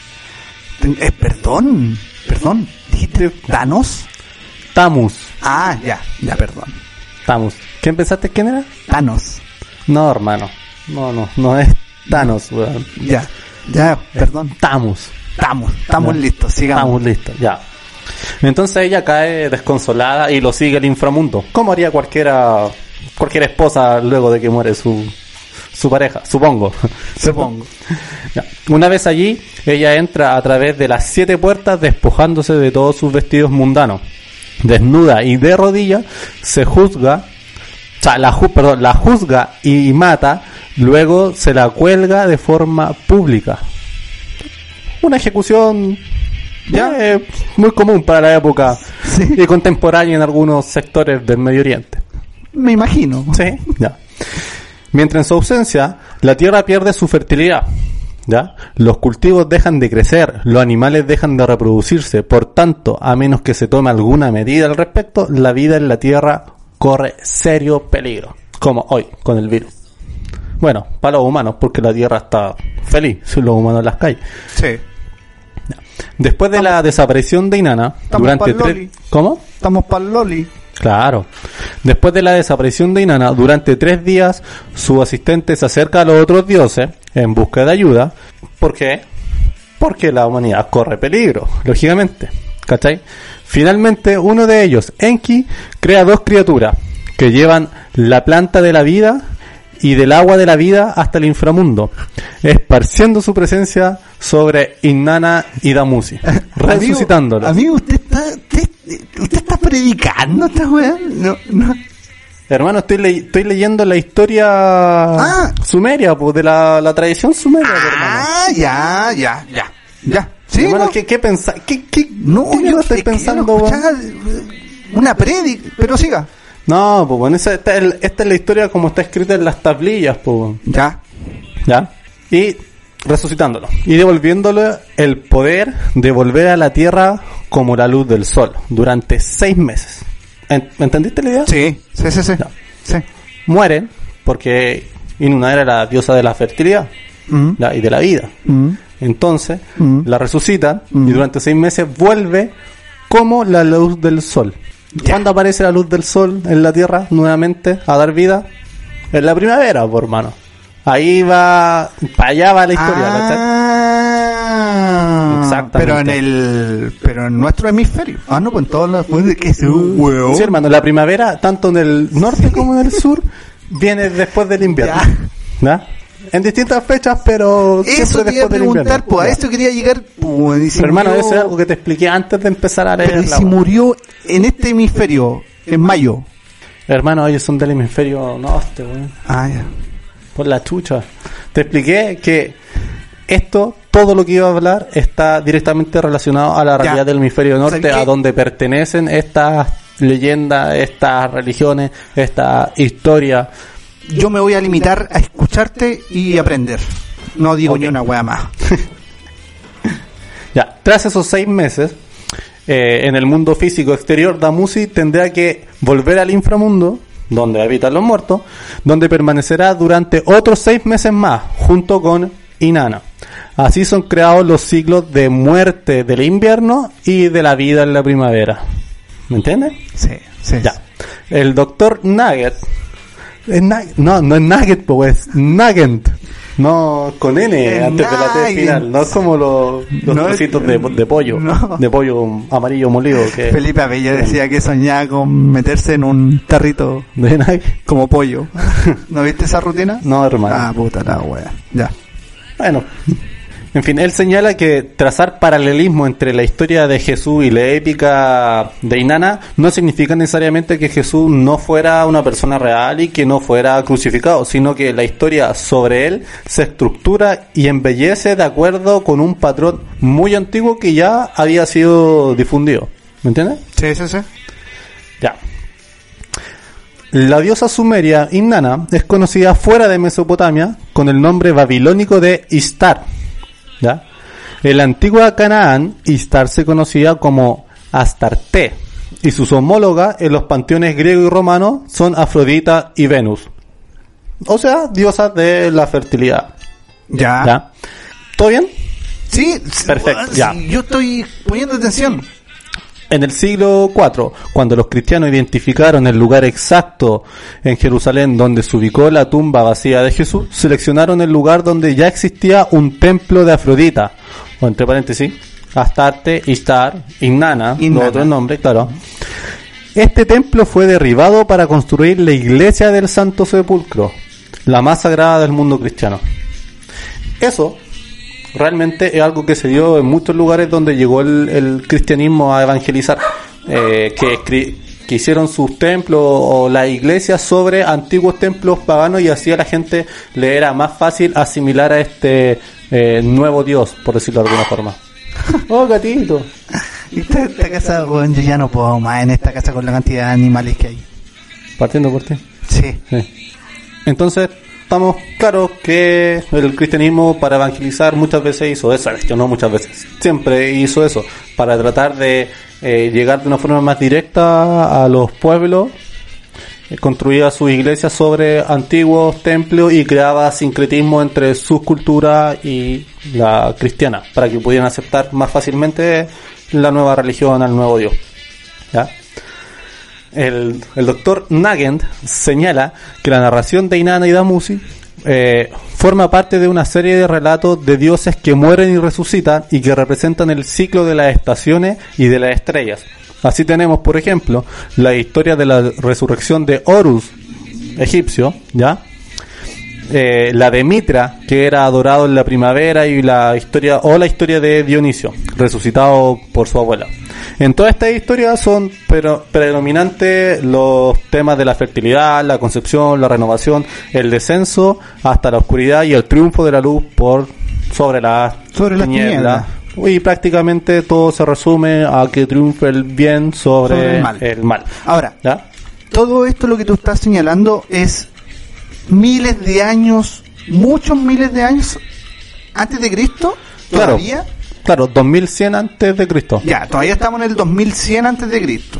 S1: Ten- eh, perdón, perdón. ¿Dijiste Thanos?
S2: Tamus,
S1: Ah, ya, ya, perdón.
S2: Tamus. ¿Quién pensaste quién era?
S1: Thanos.
S2: No, hermano. No, no, no es Thanos, weón.
S1: Ya, ya, perdón.
S2: Tamus.
S1: Estamos, estamos listos, sigamos.
S2: Estamos listos, ya. Entonces ella cae desconsolada y lo sigue al inframundo. Como haría cualquiera, cualquier esposa luego de que muere su, su pareja, supongo.
S1: Supongo.
S2: Una vez allí, ella entra a través de las siete puertas despojándose de todos sus vestidos mundanos. Desnuda y de rodillas, se juzga, o sea, la, ju- perdón, la juzga y mata, luego se la cuelga de forma pública. Una ejecución ya eh, muy común para la época
S1: Sí.
S2: y contemporánea en algunos sectores del Medio Oriente.
S1: Me imagino.
S2: Sí, ya. Mientras en su ausencia, la tierra pierde su fertilidad. ¿Ya? Los cultivos dejan de crecer, los animales dejan de reproducirse, por tanto, a menos que se tome alguna medida al respecto, la vida en la tierra corre serio peligro, como hoy con el virus. Bueno, para los humanos, porque la tierra está feliz, sin los humanos en las calles.
S1: Sí.
S2: Después de la desaparición de Inanna,
S1: estamos
S2: durante
S1: pa'l
S2: tres...
S1: loli.
S2: ¿Cómo?
S1: Estamos para Loli.
S2: Claro. Después de la desaparición de Inanna, durante tres días, su asistente se acerca a los otros dioses en busca de ayuda. ¿Por qué? Porque la humanidad corre peligro, lógicamente. ¿Cachai? Finalmente, uno de ellos, Enki, crea dos criaturas que llevan la planta de la vida y del agua de la vida hasta el inframundo, esparciendo su presencia sobre Inanna y Damusi, resucitándolos.
S1: Amigo, amigo, usted está, usted, usted está predicando esta weá. No, no.
S2: Hermano, estoy, le- estoy leyendo la historia
S1: Ah.
S2: sumeria, pues, de la, la tradición sumeria, pues, hermano.
S1: Ah, ya, ya, ya. Ya. Sí,
S2: hermano,
S1: no,
S2: ¿qué, qué ¿Qué, qué,
S1: no yo
S2: estoy pensando,
S1: Una predic, pero siga.
S2: No, pues, bueno, esa- esta, es, esta es la historia como está escrita en las tablillas, pues.
S1: Ya.
S2: ¿ya? Y resucitándolo. Y devolviéndole el poder de volver a la tierra como la luz del sol durante seis meses. ¿En- ¿Entendiste la idea?
S1: Sí, sí, sí, sí.
S2: Mueren porque Inuna era la diosa de la fertilidad
S1: Mm,
S2: y de la vida.
S1: mm.
S2: Entonces,
S1: Mm.
S2: la resucitan
S1: Mm.
S2: y durante seis meses vuelve como la luz del sol. ¿Cuándo aparece la luz del sol en la Tierra nuevamente a dar vida? En la primavera, por hermano. Ahí va, para allá va la historia.
S1: Ah,
S2: Exactamente.
S1: Pero en el, pero en nuestro hemisferio. Ah, no, pues en todas las pues, que huevo.
S2: Sí, hermano, la primavera, tanto en el norte como en el sur, viene después del invierno. ¿Ya? En distintas fechas, pero siempre
S1: Eso a
S2: después del
S1: preguntar,
S2: invierno.
S1: pues a esto quería llegar. Pues,
S2: Pero, hermano,
S1: murió-
S2: eso es algo que te expliqué antes de empezar a leer
S1: Pero ¿y
S2: la
S1: si murió en este hemisferio, en mayo.
S2: Hermano, ellos son del hemisferio norte, weón.
S1: Ah, ya.
S2: Por la chucha. Te expliqué que esto, todo lo que iba a hablar, está directamente relacionado a la realidad
S1: Ya.
S2: del hemisferio norte, a donde pertenecen estas leyendas, estas religiones, esta historia.
S1: Yo me voy a limitar a escucharte y aprender. No digo ni una wea más.
S2: Ya, tras esos seis meses, eh, en el mundo físico exterior, Damusi tendrá que volver al inframundo, donde habitan los muertos, donde permanecerá durante otros seis meses más, junto con Inanna. Así son creados los ciclos de muerte del invierno y de la vida en la primavera. ¿Me entiendes?
S1: Sí, sí.
S2: Ya. El doctor Nugget. Es no, no es Nugget, pues es Nugget. No, con N
S1: Es
S2: antes de la T final. No es como los, los
S1: No es-
S2: trocitos de, de pollo.
S1: No.
S2: De pollo amarillo molido. Que,
S1: Felipe Abello decía que soñaba con meterse en un tarrito
S2: ¿De Nugget?
S1: como pollo. ¿No viste esa rutina?
S2: No, hermano.
S1: Ah, puta la wea. Ya.
S2: Bueno, en fin, él señala que trazar paralelismo entre la historia de Jesús y la épica de Inanna no significa necesariamente que Jesús no fuera una persona real y que no fuera crucificado, sino que la historia sobre él se estructura y embellece de acuerdo con un patrón muy antiguo que ya había sido difundido. ¿Me entiendes?
S1: Sí, sí, sí.
S2: Ya. La diosa sumeria Inanna es conocida fuera de Mesopotamia con el nombre babilónico de Istar. ¿Ya? En la antigua Canaán, Istar se conocía como Astarte y sus homólogas en los panteones griego y romano son Afrodita y Venus. O sea, diosas de la fertilidad.
S1: Ya.
S2: ¿ya? ¿Todo bien?
S1: Sí,
S2: Perfecto, ya.
S1: Yo estoy poniendo atención.
S2: En el siglo IV, cuando los cristianos identificaron el lugar exacto en Jerusalén donde se ubicó la tumba vacía de Jesús, seleccionaron el lugar donde ya existía un templo de Afrodita, o entre paréntesis, Astarte, Istar, Inanna,
S1: Inanna.
S2: los otros nombres, claro. Este templo fue derribado para construir la iglesia del Santo Sepulcro, la más sagrada del mundo cristiano. Eso realmente es algo que se dio en muchos lugares donde llegó el, el cristianismo a evangelizar, eh, que, hicieron sus templos o las iglesias sobre antiguos templos paganos y así a la gente le era más fácil asimilar a este eh, nuevo Dios, por decirlo de alguna forma. Oh, gatito.
S1: Y Esta, esta casa, weón, yo ya no puedo más en esta casa con la cantidad de animales que hay.
S2: Partiendo por ti.
S1: Sí.
S2: Sí. Entonces, estamos claros que el cristianismo para evangelizar muchas veces hizo eso, es que no muchas veces, siempre hizo eso, para tratar de eh, llegar de una forma más directa a los pueblos, eh, construía sus iglesias sobre antiguos templos y creaba sincretismo entre sus culturas y la cristiana, para que pudieran aceptar más fácilmente la nueva religión, al nuevo Dios. ¿Ya? El, doctor Nagent señala que la narración de Inanna y Damusi eh, forma parte de una serie de relatos de dioses que mueren y resucitan y que representan el ciclo de las estaciones y de las estrellas. Así tenemos, por ejemplo, la historia de la resurrección de Horus, egipcio, ¿ya? Eh, la de Mitra, que era adorado en la primavera, y la historia, o la historia de Dionisio, resucitado por su abuela. En todas estas historias son pero, predominantes los temas de la fertilidad, la concepción, la renovación, el descenso hasta la oscuridad y el triunfo de la luz por sobre la
S1: Sobre
S2: tiniebla. Y prácticamente todo se resume a que triunfe el bien sobre,
S1: Sobre el mal.
S2: el mal.
S1: Ahora,
S2: ¿Ya?
S1: todo esto lo que tú estás señalando es miles de años, muchos miles de años antes de Cristo.
S2: Claro.
S1: ¿Todavía?
S2: Claro, 2100 antes de Cristo.
S1: Ya, todavía estamos en el 2100 antes de Cristo.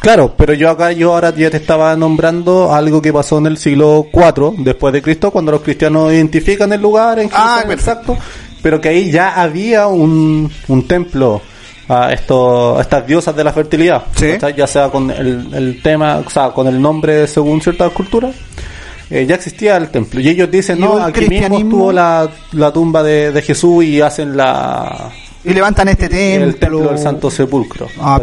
S2: Claro, pero yo acá, yo ahora ya te estaba nombrando algo que pasó en el siglo IV después de Cristo, cuando los cristianos identifican el lugar en
S1: Ah,
S2: Jerusalén,
S1: perfecto.
S2: exacto, pero que ahí ya había un, un templo a, esto, a estas diosas de la fertilidad,
S1: Sí.
S2: ya sea con el, el tema, o sea, con el nombre según ciertas culturas. Eh, ya existía el templo y ellos dicen
S1: Y
S2: no
S1: el
S2: aquí mismo estuvo la, la tumba de, de Jesús y hacen la
S1: Y levantan este templo.
S2: el templo del Santo Sepulcro.
S1: Ah.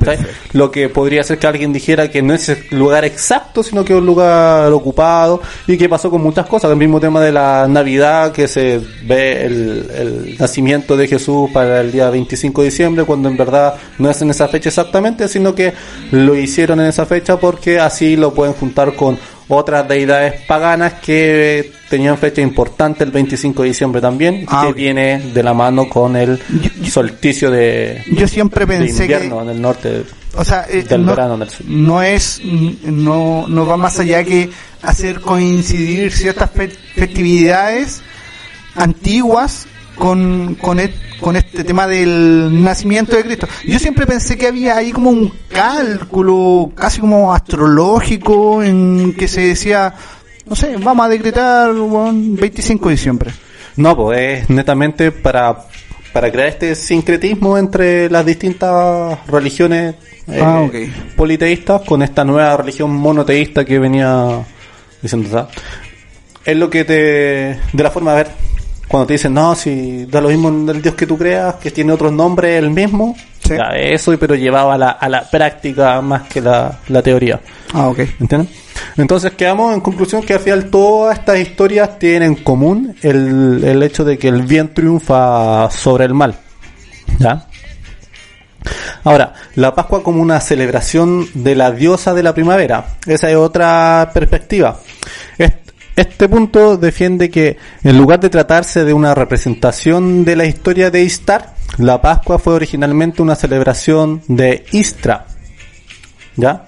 S2: Lo que podría ser que alguien dijera que no es el lugar exacto, sino que es un lugar ocupado y que pasó con muchas cosas. El mismo tema de la Navidad, que se ve el, el nacimiento de Jesús para el día 25 de diciembre, cuando en verdad no es en esa fecha exactamente, sino que lo hicieron en esa fecha porque así lo pueden juntar con otras deidades paganas que tenían fecha importante el 25 de diciembre también,
S1: Ah,
S2: que viene de la mano con el
S1: Yo-
S2: solsticio de,
S1: Yo siempre
S2: de
S1: pensé
S2: invierno
S1: que
S2: en el norte.
S1: o sea, eh,
S2: del
S1: no,
S2: verano en el sur.
S1: no es, no, no va más allá que hacer coincidir ciertas fe- festividades antiguas con, con, et- con este tema del nacimiento de Cristo. Yo siempre pensé que había ahí como un cálculo casi como astrológico en que se decía, no sé, vamos a decretar weón, 25 de diciembre.
S2: No, pues es netamente para, para crear este sincretismo entre las distintas religiones eh,
S1: Ah,
S2: politeístas con esta nueva religión monoteísta que venía diciendo. ¿sabes? Es lo que te. de la forma de ver. Cuando te dicen, no, si da lo mismo el Dios que tú creas, que tiene otros nombres, el mismo.
S1: Sí.
S2: Ya, eso, pero llevado a la, a la práctica más que la, la teoría.
S1: Ah, ok.
S2: ¿Entienden? Entonces quedamos en conclusión que al final todas estas historias tienen en común el, el hecho de que el bien triunfa sobre el mal. ¿Ya? Ahora, la Pascua como una celebración de la diosa de la primavera. Esa es otra perspectiva. Este punto defiende que en lugar de tratarse de una representación de la historia de Istar, la Pascua fue originalmente una celebración de Istra. ¿Ya?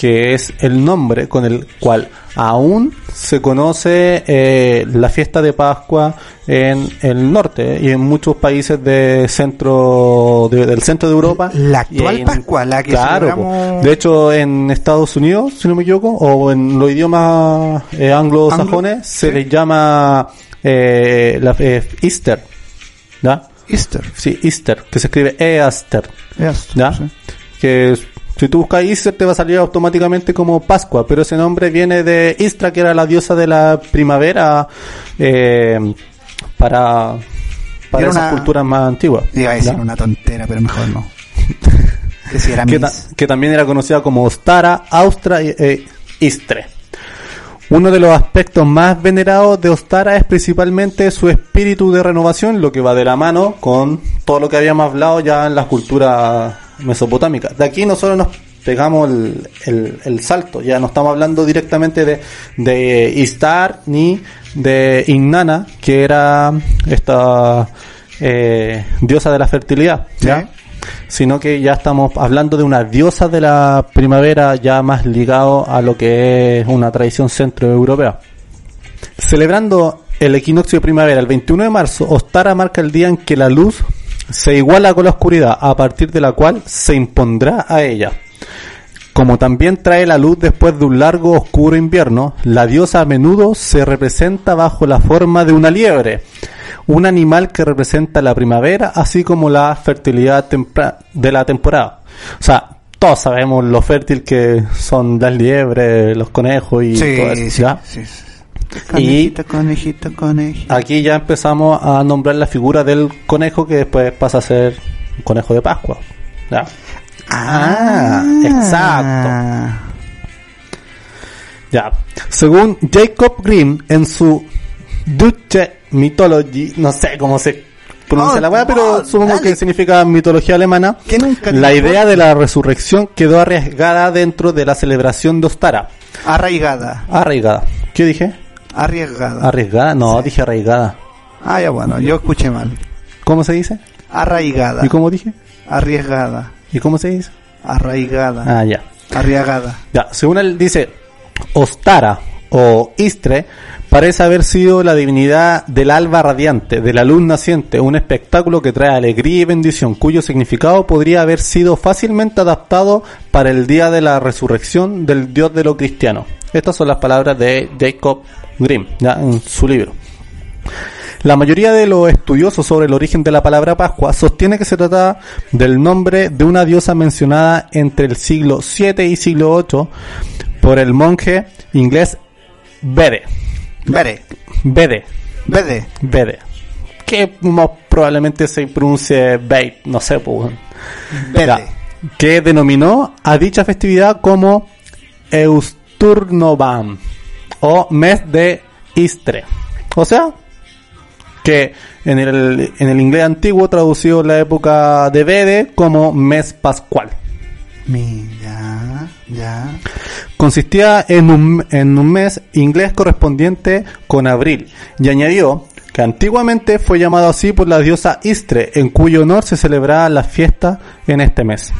S2: Que es el nombre con el cual aún se conoce eh, la fiesta de Pascua en el norte y en muchos países de centro de- del centro de Europa.
S1: La actual
S2: en-
S1: Pascua, la que
S2: claro,
S1: celebramos-
S2: de hecho en Estados Unidos, si no me equivoco, o en los idiomas eh, anglosajones
S1: Anglo-
S2: se
S1: sí.
S2: les llama eh, la, Easter, ¿ya?
S1: Easter.
S2: Sí, Easter, que se escribe Easter. ¿Ya?
S1: sí.
S2: Que si tú buscas Easter te va a salir automáticamente como Pascua, pero ese nombre viene de Istra, que era la diosa de la primavera eh, para, para
S1: Era
S2: esas
S1: una-
S2: culturas más antiguas.
S1: Iba a decir una tontera, pero mejor no. que si era
S2: que,
S1: Miss.
S2: ta- que también era conocida como Ostara, Austra y eh, Istre. Uno de los aspectos más venerados de Ostara es principalmente su espíritu de renovación, lo que va de la mano con todo lo que habíamos hablado ya en las culturas mesopotámicas. De aquí nosotros nos pegamos el, el- el salto, ya no estamos hablando directamente de, de Istar ni de Innana, que era esta eh, diosa de la fertilidad. ¿ya?
S1: Sí.
S2: sino que ya estamos hablando de una diosa de la primavera ya más ligado a lo que es una tradición centroeuropea. Celebrando el equinoccio de primavera el 21 de marzo, Ostara marca el día en que la luz se iguala con la oscuridad, a partir de la cual se impondrá a ella. Como también trae la luz después de un largo oscuro invierno, la diosa a menudo se representa bajo la forma de una liebre, un animal que representa la primavera, así como la fertilidad de la temporada. O sea, todos sabemos lo fértil que son las liebres, los conejos y
S1: Sí,
S2: todo eso,
S1: sí, sí, sí. Conejito, conejito, conejito.
S2: Aquí ya empezamos a nombrar la figura del conejo que después pasa a ser un conejo de Pascua. ¿ya? Ah, exacto. Ya. Según Jacob Grimm en su Deutsche Mythology, no sé cómo se pronuncia
S1: Oh,
S2: la weá, pero
S1: no,
S2: supongo
S1: dale.
S2: que significa mitología alemana. La idea de la resurrección quedó arriesgada dentro de la celebración de Ostara.
S1: Arraigada.
S2: Arraigada. ¿Qué dije?
S1: Arriesgada.
S2: Arriesgada, no, dije arraigada.
S1: ah, ya bueno, yo escuché mal.
S2: ¿Cómo se dice?
S1: Arraigada.
S2: ¿Y cómo dije?
S1: Arriesgada.
S2: ¿Y cómo se dice?
S1: Arraigada.
S2: Ah, ya.
S1: Arriagada.
S2: Ya, según él dice, Ostara o Istre parece haber sido la divinidad del alba radiante, de la luz naciente, un espectáculo que trae alegría y bendición, cuyo significado podría haber sido fácilmente adaptado para el día de la resurrección del Dios de lo cristiano. Estas son las palabras de Jacob Grimm, ya en su libro. La mayoría de los estudiosos sobre el origen de la palabra Pascua sostiene que se trata del nombre de una diosa mencionada entre el siglo VII y siglo VIII por el monje inglés Bede.
S1: Vere.
S2: Bede.
S1: Vede.
S2: Bede. Que probablemente se pronuncie Beit, no sé, pues.
S1: Vede.
S2: Ya. Que denominó a dicha festividad como Eusturnovam o mes de Istre. O sea, que en el, en el inglés antiguo traducido en la época de Bede como mes pascual.
S1: Mira, ya.
S2: Consistía en un, en un mes inglés correspondiente con abril y añadió que antiguamente fue llamado así por la diosa Istre, en cuyo honor se celebraba la fiesta en este mes.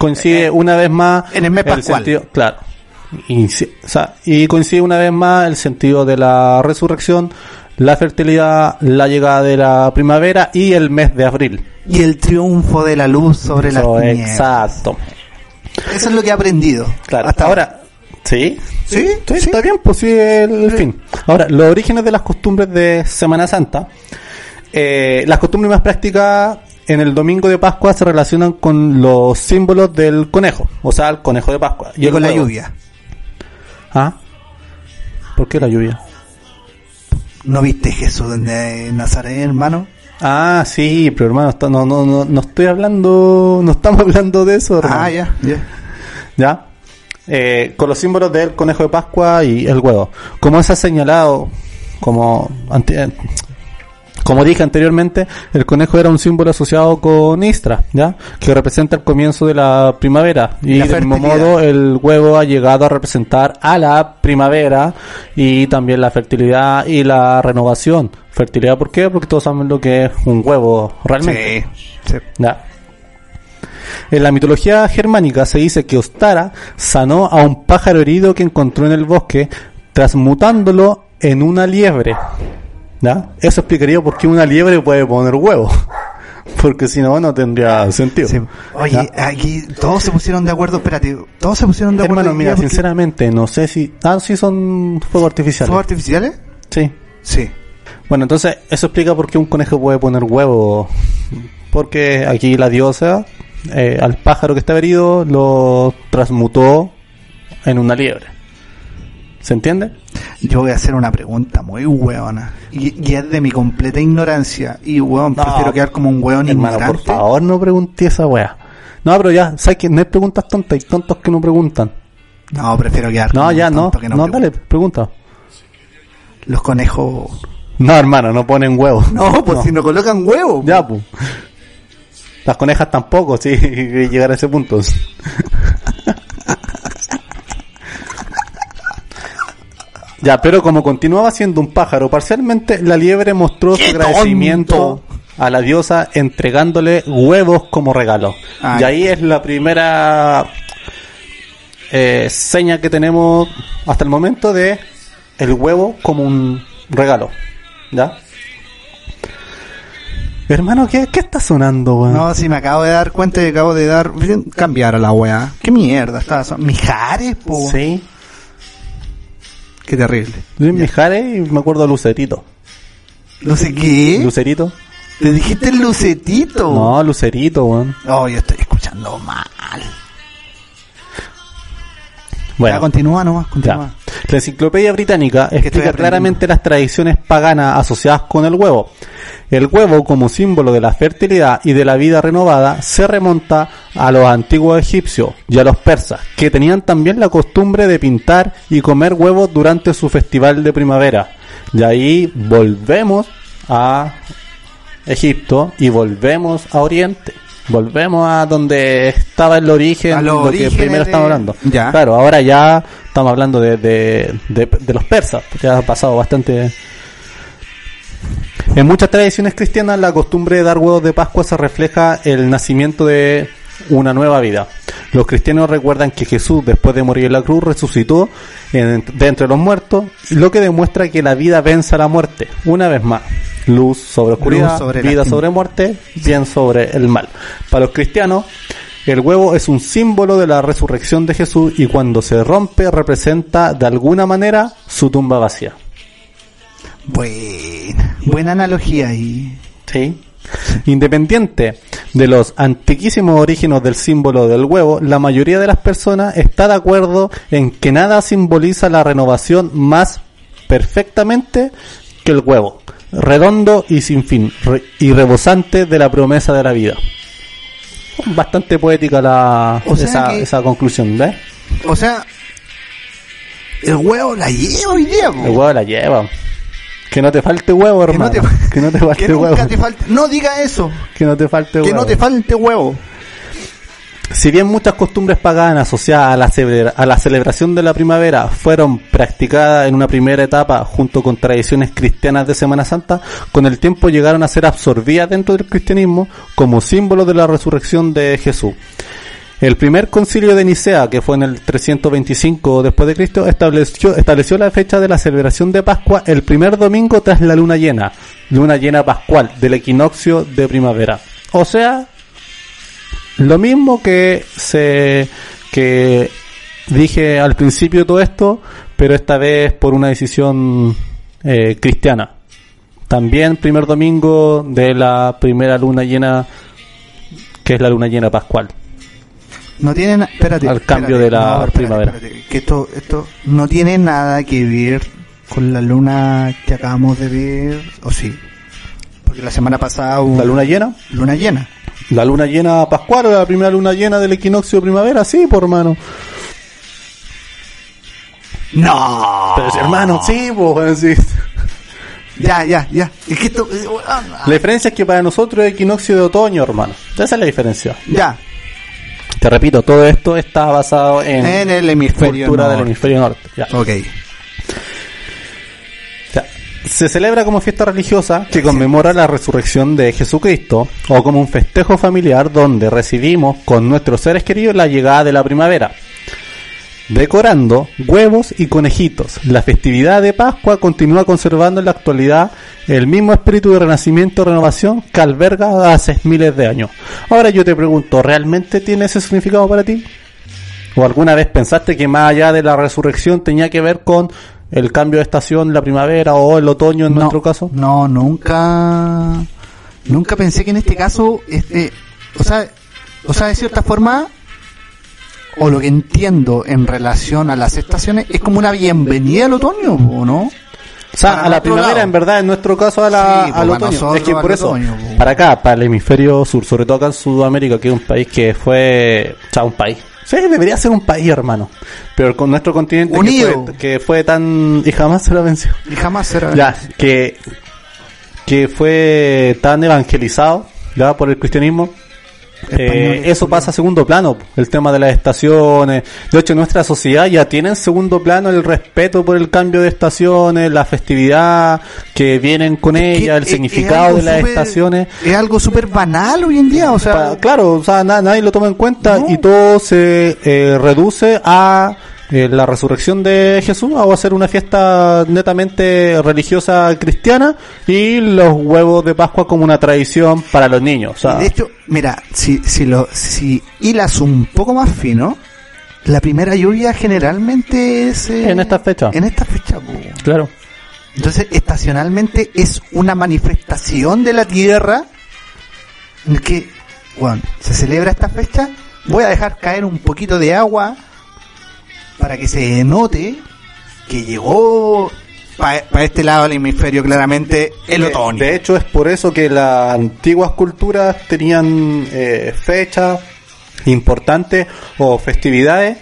S2: Coincide una vez más
S1: en el mes pascual.
S2: sentido, claro, y, o sea, y coincide una vez más el sentido de la resurrección, la fertilidad, la llegada de la primavera y el mes de abril.
S1: Y el triunfo de la luz sobre las
S2: Eso,
S1: tinieblas.
S2: exacto.
S1: Eso es lo que he aprendido.
S2: Claro,
S1: Hasta
S2: ahora, ¿Sí?
S1: ¿Sí?
S2: Sí, está bien, pues sí, el, el fin. Ahora, los orígenes de las costumbres de Semana Santa. Eh, las costumbres más prácticas en el domingo de Pascua se relacionan con los símbolos del conejo, o sea, el conejo de Pascua.
S1: Y con la lluvia.
S2: ¿Ah? ¿Por qué la lluvia?
S1: ¿No viste Jesús de Nazaret, hermano?
S2: Ah, sí, pero hermano, no, no, no, no estoy hablando, no estamos hablando de eso, hermano.
S1: Ah, ya, ya.
S2: ¿Ya? Eh, con los símbolos del conejo de Pascua y el huevo. Como se ha señalado, como, ante- como dije anteriormente, el conejo era un símbolo asociado con Istra, ¿ya? Que representa el comienzo de la primavera. Y
S1: La
S2: del mismo modo, el huevo ha llegado a representar a la primavera y también la fertilidad y la renovación. ¿Fertilidad por qué? Porque todos saben lo que es un huevo realmente.
S1: Sí. sí.
S2: Ya. En la mitología germánica se dice que Ostara sanó a un pájaro herido que encontró en el bosque, transmutándolo en una liebre. ¿Ya? Eso explicaría por qué una liebre puede poner huevo. Porque si no, no tendría sentido.
S1: Sí. Oye,
S2: ¿Ya?
S1: aquí todos se pusieron de acuerdo, espérate, todos se pusieron de acuerdo.
S2: Hermano, mira,
S1: porque-
S2: sinceramente, no sé si... Ah, sí son fuegos artificiales.
S1: ¿Fuegos artificiales?
S2: Sí.
S1: Sí.
S2: Bueno, entonces eso explica por qué un conejo puede poner huevo. Porque aquí la diosa, eh, al pájaro que estaba herido, lo transmutó en una liebre. ¿Se entiende?
S1: Yo voy a hacer una pregunta muy hueona. Y, y es de mi completa ignorancia. Y hueón,
S2: No,
S1: prefiero quedar como un hueón
S2: Hermano,
S1: ignorante.
S2: por favor, no pregunté esa wea. No, pero ya, sabes que no hay preguntas tontas, hay tontos que no preguntan.
S1: No, prefiero quedar como
S2: No,
S1: un
S2: ya, no.
S1: que
S2: No,
S1: pregunta.
S2: dale, pregunta.
S1: Los conejos.
S2: No, hermano, no ponen huevos.
S1: No, pues si no colocan huevos.
S2: Ya, pues. Las conejas tampoco, sí, llegar a ese punto. Ya, pero como continuaba siendo un pájaro parcialmente, la liebre mostró su
S1: ¡Qué
S2: agradecimiento
S1: tonto!
S2: a la diosa entregándole huevos como regalo.
S1: Ay.
S2: Y ahí es la primera eh, seña que tenemos hasta el momento de el huevo como un regalo. ¿Ya? Hermano, ¿qué, qué está sonando, weón?
S1: No, si me acabo de dar cuenta y acabo de dar. Cambiar a la weá. ¿Qué mierda? Estaba son... Mijares, po.
S2: Sí.
S1: Qué terrible.
S2: Luis Mijares y me acuerdo de Lucerito.
S1: No sé qué.
S2: ¿Lucerito?
S1: Te dijiste el lucetito.
S2: No, Lucerito, weón.
S1: Oh, yo estoy escuchando mal.
S2: Bueno.
S1: Ya, continúa nomás,
S2: Ya.
S1: continúa.
S2: La enciclopedia británica explica claramente las tradiciones paganas asociadas con el huevo. El huevo, como símbolo de la fertilidad y de la vida renovada, se remonta a los antiguos egipcios y a los persas, que tenían también la costumbre de pintar y comer huevos durante su festival de primavera. Y ahí volvemos a Egipto y volvemos a Oriente. Volvemos a donde estaba el origen,
S1: A
S2: lo que primero
S1: de-
S2: estamos hablando.
S1: Ya.
S2: Claro, ahora ya estamos hablando de, de, de, de los persas, porque ya ha pasado bastante. En muchas tradiciones cristianas la costumbre de dar huevos de Pascua se refleja el nacimiento de una nueva vida. Los cristianos recuerdan que Jesús, después de morir en la cruz, resucitó en- de entre los muertos, lo que demuestra que la vida vence a la muerte. Una vez más, luz sobre oscuridad,
S1: Luz sobre
S2: vida sobre muerte, bien sobre el mal. Para los cristianos, el huevo es un símbolo de la resurrección de Jesús y cuando se rompe representa de alguna manera su tumba vacía.
S1: Buena, buena analogía ahí.
S2: Sí. Independiente de los antiquísimos orígenes del símbolo del huevo, la mayoría de las personas está de acuerdo en que nada simboliza la renovación más perfectamente que el huevo, redondo y sin fin, re- y rebosante de la promesa de la vida. Bastante poética la,
S1: O
S2: esa, conclusión, ¿ves?
S1: O sea, el huevo la lleva po.
S2: El huevo la lleva. Que no te falte huevo,
S1: Que no
S2: hermano.
S1: te,
S2: Que no te falte
S1: que
S2: huevo.
S1: te falte. No diga eso.
S2: Que no te falte
S1: Que
S2: huevo.
S1: no te falte huevo.
S2: Si bien muchas costumbres paganas asociadas a la, celebra- a la celebración de la primavera fueron practicadas en una primera etapa junto con tradiciones cristianas de Semana Santa, con el tiempo llegaron a ser absorbidas dentro del cristianismo como símbolo de la resurrección de Jesús. El primer concilio de Nicea, que fue en el 325 después de Cristo, estableció, estableció la fecha de la celebración de Pascua el primer domingo tras la luna llena, luna llena pascual del equinoccio de primavera. O sea, lo mismo que se que dije al principio todo esto, pero esta vez por una decisión eh, cristiana. También primer domingo de la primera luna llena, que es la luna llena pascual.
S1: No tiene na- espérate,
S2: Al cambio
S1: espérate,
S2: de la
S1: espérate,
S2: primavera.
S1: espérate, que esto, esto no tiene nada que ver con la luna que acabamos de ver, o sí. Porque la semana pasada hubo
S2: La luna llena,
S1: luna llena.
S2: la luna llena pascual o la primera luna llena del equinoccio de primavera, sí, por hermano.
S1: No.
S2: Pero si, hermano, sí, pues, sí.
S1: Ya, ya, ya. Es que esto, eh,
S2: La diferencia es que para nosotros es equinoccio de otoño, hermano. Esa es la diferencia.
S1: ya.
S2: Te repito, todo esto está basado en,
S1: En el hemisferio
S2: cultura del hemisferio norte. Ya.
S1: Ok.
S2: Ya. Se celebra como fiesta religiosa que conmemora la resurrección de Jesucristo o como un festejo familiar donde recibimos con nuestros seres queridos la llegada de la primavera. Decorando huevos y conejitos, la festividad de Pascua continúa conservando en la actualidad el mismo espíritu de renacimiento y renovación que alberga hace miles de años. Ahora yo te pregunto, ¿realmente tiene ese significado para ti? ¿O alguna vez pensaste que más allá de la resurrección tenía que ver con el cambio de estación, la primavera o el otoño en
S1: no,
S2: nuestro caso?
S1: No, nunca. Nunca pensé que en este caso, este, o sea, o sea, de cierta forma, o lo que entiendo en relación a las estaciones, es como una bienvenida al otoño, ¿o no?
S2: O sea,
S1: Para
S2: a la primavera,
S1: lado.
S2: en verdad, en nuestro caso, a la,
S1: Sí, pues,
S2: al
S1: para
S2: otoño.
S1: nosotros
S2: Es que por eso,
S1: otoño, pues.
S2: para acá, para el hemisferio sur, sobre todo acá en Sudamérica, que es un país que fue, o sea, un país. Sí, debería ser un país, hermano. Pero con nuestro continente que
S1: Unido.
S2: fue, que fue tan, y jamás se lo venció.
S1: Y jamás será.
S2: Ya, que, que fue tan evangelizado, ya, por el cristianismo. Eh, eso pasa a segundo plano, el tema de las estaciones. De hecho, nuestra sociedad ya tiene en segundo plano el respeto por el cambio de estaciones, la festividad que vienen con ella, el
S1: es-
S2: significado de las estaciones.
S1: Es algo súper banal hoy en día, o sea.
S2: Claro, o sea, na- nadie lo toma en cuenta
S1: No.
S2: y todo se eh, reduce a eh, la resurrección de Jesús o a hacer una fiesta netamente religiosa cristiana y los huevos de Pascua como una tradición para los niños. O sea,
S1: De hecho, mira, si, si lo, si hilas un poco más fino, la primera lluvia generalmente es eh,
S2: en esta fecha.
S1: En esta fecha.
S2: Claro.
S1: Entonces, estacionalmente es una manifestación de la tierra en el que, bueno, se celebra esta fecha. Voy a dejar caer un poquito de agua para que se note que llegó para este lado del hemisferio claramente el otoño.
S2: De hecho, es por eso que las antiguas culturas tenían eh, fechas importantes o festividades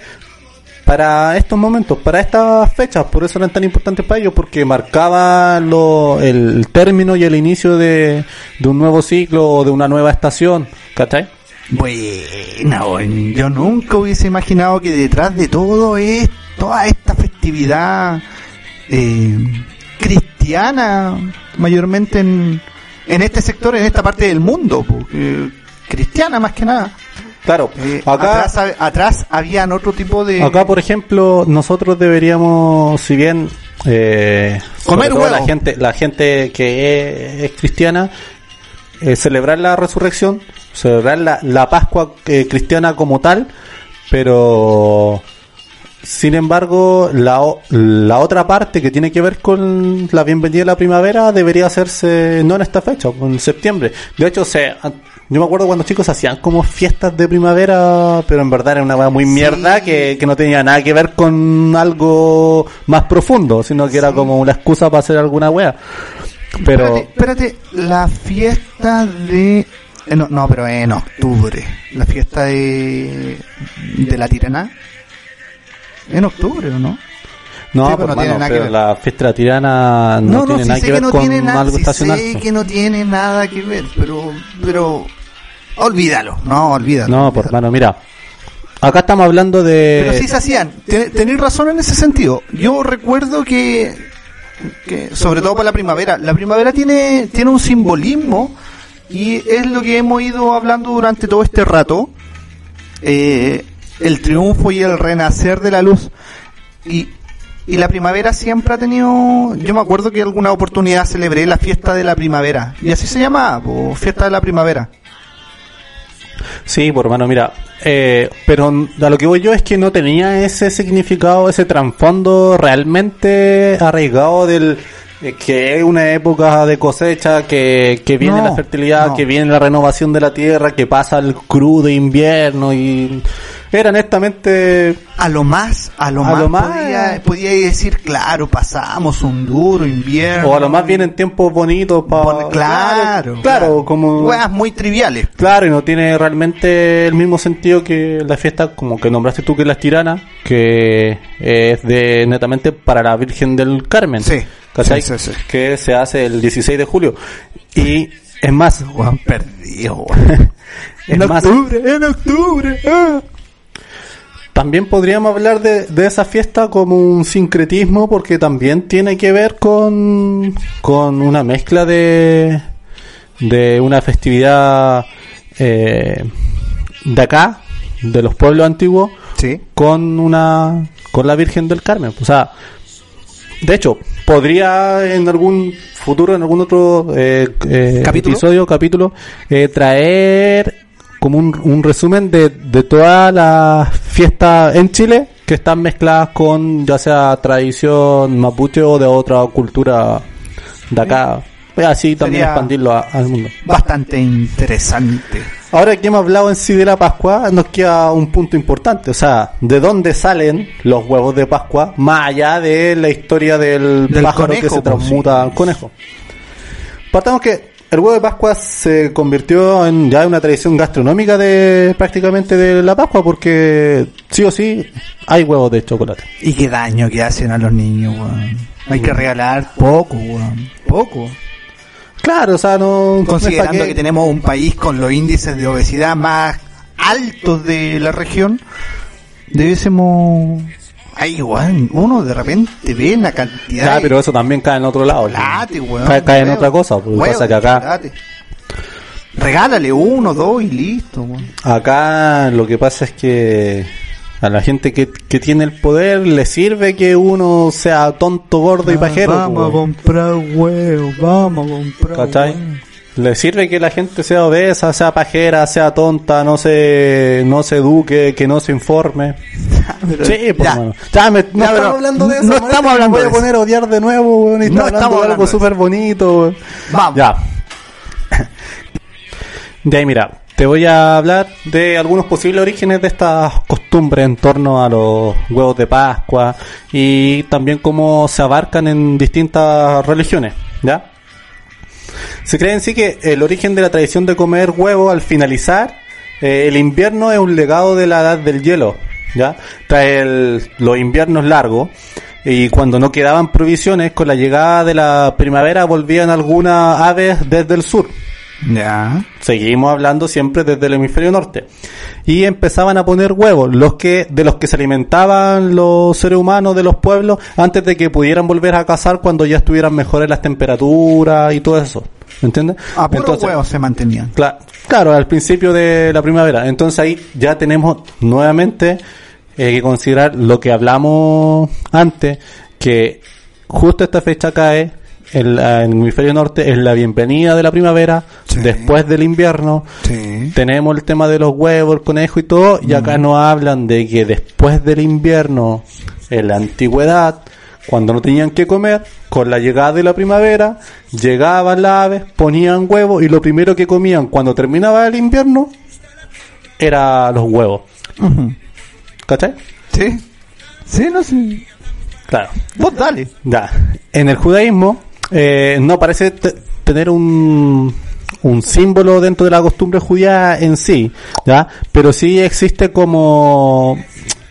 S2: para estos momentos, para estas fechas. Por eso eran tan importantes para ellos, porque marcaba lo, el término y el inicio de, de un nuevo ciclo o de una nueva estación. ¿Cachai?
S1: Bueno, yo nunca hubiese imaginado que detrás de todo es toda esta festividad eh, cristiana, mayormente en, en este sector, en esta parte del mundo, porque, cristiana más que nada.
S2: Claro,
S1: Eh,
S2: acá...
S1: atrás, atrás habían otro tipo de...
S2: Acá, por ejemplo, nosotros deberíamos, si bien eh,
S1: Comer
S2: la gente, la gente que es, es cristiana, eh, celebrar la resurrección, celebrar la, la Pascua eh, cristiana como tal, pero sin embargo, la, la otra parte que tiene que ver con la bienvenida de la primavera debería hacerse no en esta fecha, en septiembre. De hecho, se, yo me acuerdo cuando chicos hacían como fiestas de primavera, pero en verdad era una weá muy mierda que, que no tenía nada que ver con algo más profundo, sino que era como una excusa para hacer alguna wea. Pero
S1: Espérate, espérate, la fiesta de... eh, no, no, pero en octubre. La fiesta de... de la tirana. En octubre, ¿o no?
S2: no,
S1: Sí, pero
S2: pues,
S1: no tiene
S2: hermano,
S1: nada que
S2: pero
S1: ver.
S2: la fiesta de la tirana no, tiene
S1: sí
S2: nada que ver
S1: no
S2: con
S1: tiene nada,
S2: algo
S1: sí
S2: estacional.
S1: sé que no tiene nada que ver, pero, pero, olvídalo, no, olvídalo.
S2: No, por
S1: olvídalo.
S2: hermano, mira. Acá estamos hablando de.
S1: Pero sí se hacían, Ten- tenéis razón en ese sentido. Yo recuerdo que, que, sobre todo para la primavera, la primavera tiene, tiene un simbolismo y es lo que hemos ido hablando durante todo este rato. Eh, el triunfo y el renacer de la luz. Y, y la primavera siempre ha tenido, yo me acuerdo que alguna oportunidad celebré la fiesta de la primavera. Y así se llama, fiesta de la primavera.
S2: Sí, por hermano, mira, eh, pero a lo que voy yo es que no tenía ese significado, ese trasfondo realmente arraigado del eh, que es una época de cosecha, que, que viene
S1: No,
S2: la fertilidad,
S1: no.
S2: que viene la renovación de la tierra, que pasa el crudo invierno y era netamente
S1: A lo más, a lo
S2: A
S1: más,
S2: lo más-
S1: podía, podía decir, claro, pasamos un duro invierno.
S2: o a lo más vienen tiempos bonitos para
S1: Bon- claro,
S2: claro, como
S1: Weas muy triviales.
S2: Claro, y no tiene realmente el mismo sentido que la fiesta, como que nombraste tú que es la tirana, que es de netamente para la Virgen del Carmen.
S1: Sí,
S2: ¿Cachai?
S1: sí, sí, sí.
S2: Que se hace el 16 de julio. Y es más,
S1: Weón, perdido,
S2: es más,
S1: en octubre. ah.
S2: También podríamos hablar de, de esa fiesta como un sincretismo porque también tiene que ver con, con una mezcla de, de una festividad eh, de acá, de los pueblos antiguos,
S1: Sí.
S2: con una con la Virgen del Carmen. O sea, de hecho, podría en algún futuro, en algún otro eh, eh,
S1: ¿Capítulo?
S2: episodio, capítulo, eh, traer como un, un resumen de, de todas las fiestas en Chile que están mezcladas con ya sea tradición mapuche o de otra cultura de acá. Y así también
S1: Sería-
S2: expandirlo a- al mundo.
S1: Bastante interesante.
S2: Ahora que hemos hablado en sí de la Pascua, nos queda un punto importante. O sea, ¿de dónde salen los huevos de Pascua? Más allá de la historia del,
S1: Del
S2: pájaro
S1: conejo,
S2: que se
S1: pues,
S2: transmuta al conejo. Partamos que el huevo de Pascua se convirtió en ya una tradición gastronómica de prácticamente de la Pascua porque sí o sí hay huevos de chocolate.
S1: Y qué daño que hacen a los niños, weón. Hay que regalar poco, weón. Poco.
S2: Claro, o sea, no...
S1: Considerando
S2: pa'
S1: que tenemos un país con los índices de obesidad más altos de la región, debiésemos... Ay, weón, uno de repente ve la cantidad
S2: Ya,
S1: de
S2: pero eso también cae en otro lado.
S1: chocolate, weón.
S2: cae, cae en otra cosa. Porque
S1: huevo
S2: pasa que acá...
S1: chocolate. Regálale uno, dos y listo, weón.
S2: Acá lo que pasa es que a la gente que, que tiene el poder le sirve que uno sea tonto, gordo y pajero.
S1: Ah, Vamos a
S2: po,
S1: comprar huevo, vamos a comprar
S2: ¿Cachai?
S1: huevo.
S2: Le sirve que la gente sea obesa, sea pajera, sea tonta, no se, no se eduque, que no se informe.
S1: Pero-
S2: Sí, pues,
S1: ya.
S2: mano. Ya, me, no estamos hablando de eso.
S1: no estamos hablando
S2: voy
S1: de
S2: a poner a odiar de nuevo, weón, y
S1: No
S2: está hablando de algo súper bonito, weón.
S1: Vamos.
S2: Ya. De ahí, mira, te voy a hablar de algunos posibles orígenes de estas costumbres en torno a los huevos de Pascua y también cómo se abarcan en distintas religiones, ¿ya? Se cree en sí que el origen de la tradición de comer huevo al finalizar eh, el invierno es un legado de la edad del hielo, ¿ya? Tras el- los inviernos largos y cuando no quedaban provisiones, con la llegada de la primavera volvían algunas aves desde el sur.
S1: Ya.
S2: Seguimos hablando siempre desde el hemisferio norte. Y empezaban a poner huevos, los que, de los que se alimentaban los seres humanos de los pueblos antes de que pudieran volver a cazar cuando ya estuvieran mejores las temperaturas y todo eso. ¿Me entiendes?
S1: A puro
S2: Entonces,
S1: huevos se mantenían.
S2: Cla- claro, al principio de la primavera. Entonces ahí ya tenemos nuevamente eh, que considerar lo que hablamos antes, que justo esta fecha cae en, la- en el hemisferio norte, es la bienvenida de la primavera,
S1: Sí.
S2: después del invierno.
S1: Sí.
S2: Tenemos el tema de los huevos, el conejo y todo, y acá nos hablan de que después del invierno, en la antigüedad, cuando no tenían que comer, con la llegada de la primavera, llegaban las aves, ponían huevos, y lo primero que comían cuando terminaba el invierno, era los huevos.
S1: Ujú.
S2: ¿Cachai?
S1: Sí. Sí, no sé.
S2: Claro.
S1: Vos dale.
S2: Ya. En el judaísmo eh, no parece te- tener un, un símbolo dentro de la costumbre judía en sí, ¿ya? Pero sí existe como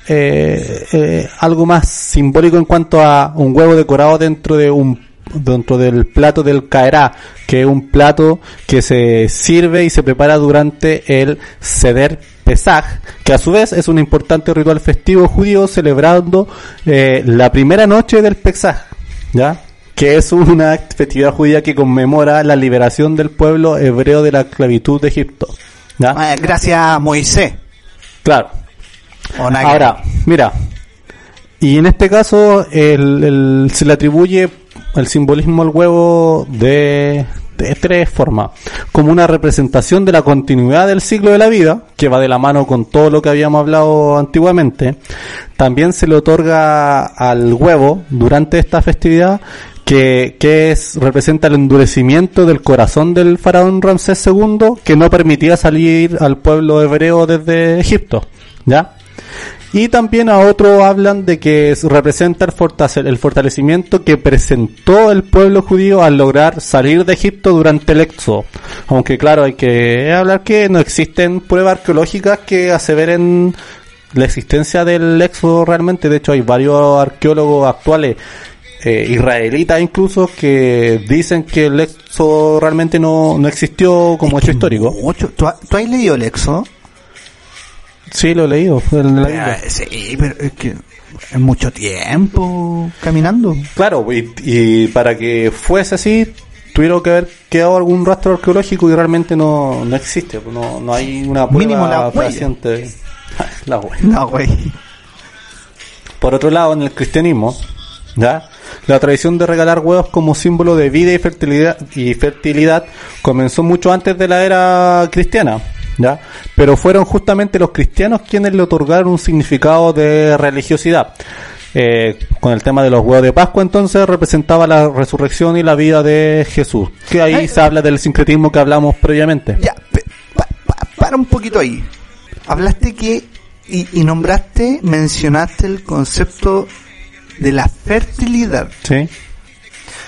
S2: eh, eh, algo más simbólico en cuanto a un huevo decorado dentro de un dentro del plato del caerá, que es un plato que se sirve y se prepara durante el Seder Pesaj, que a su vez es un importante ritual festivo judío celebrando eh, la primera noche del Pesaj, ¿ya? Que es una festividad judía que conmemora la liberación del pueblo hebreo de la esclavitud de Egipto, ¿ya?
S1: Ah, Gracias a Moisés.
S2: Claro. Ahora, mira, y en este caso se le atribuye el simbolismo al huevo de, de tres formas. como una representación de la continuidad del ciclo de la vida, que va de la mano con todo lo que habíamos hablado antiguamente. También se le otorga al huevo durante esta festividad que, que es, representa el endurecimiento del corazón del faraón Ramsés II que no permitía salir al pueblo hebreo desde Egipto. ¿Ya? Y también a otro hablan de que es- representa el, fortale- el fortalecimiento que presentó el pueblo judío al lograr salir de Egipto durante el éxodo. Aunque claro, hay que hablar que no existen pruebas arqueológicas que aseveren la existencia del éxodo realmente. De hecho, hay varios arqueólogos actuales, eh, israelitas incluso, que dicen que el éxodo realmente no, no existió como hecho histórico.
S1: Mucho. ¿Tú, ha- tú has leído el Éxodo?
S2: Sí, lo he leído. en la Biblia.
S1: Sí, pero es que es mucho tiempo caminando.
S2: Claro, y, y para que fuese así, tuvieron que haber quedado algún rastro arqueológico y realmente no, no existe. pues No, no hay una prueba
S1: Mínimo la huella.
S2: fehaciente. La huella. Por otro lado, en el cristianismo, ¿ya? la tradición de regalar huevos como símbolo de vida y fertilidad, y fertilidad comenzó mucho antes de la era cristiana. ¿Ya? Pero fueron justamente los cristianos quienes le otorgaron un significado de religiosidad. Eh, con el tema de los huevos de Pascua, entonces representaba la resurrección y la vida de Jesús. Que ahí
S1: Ay.
S2: se habla del sincretismo que hablamos previamente.
S1: Ya, pa- para un poquito ahí. Hablaste que y, y nombraste, mencionaste el concepto de la fertilidad.
S2: Sí.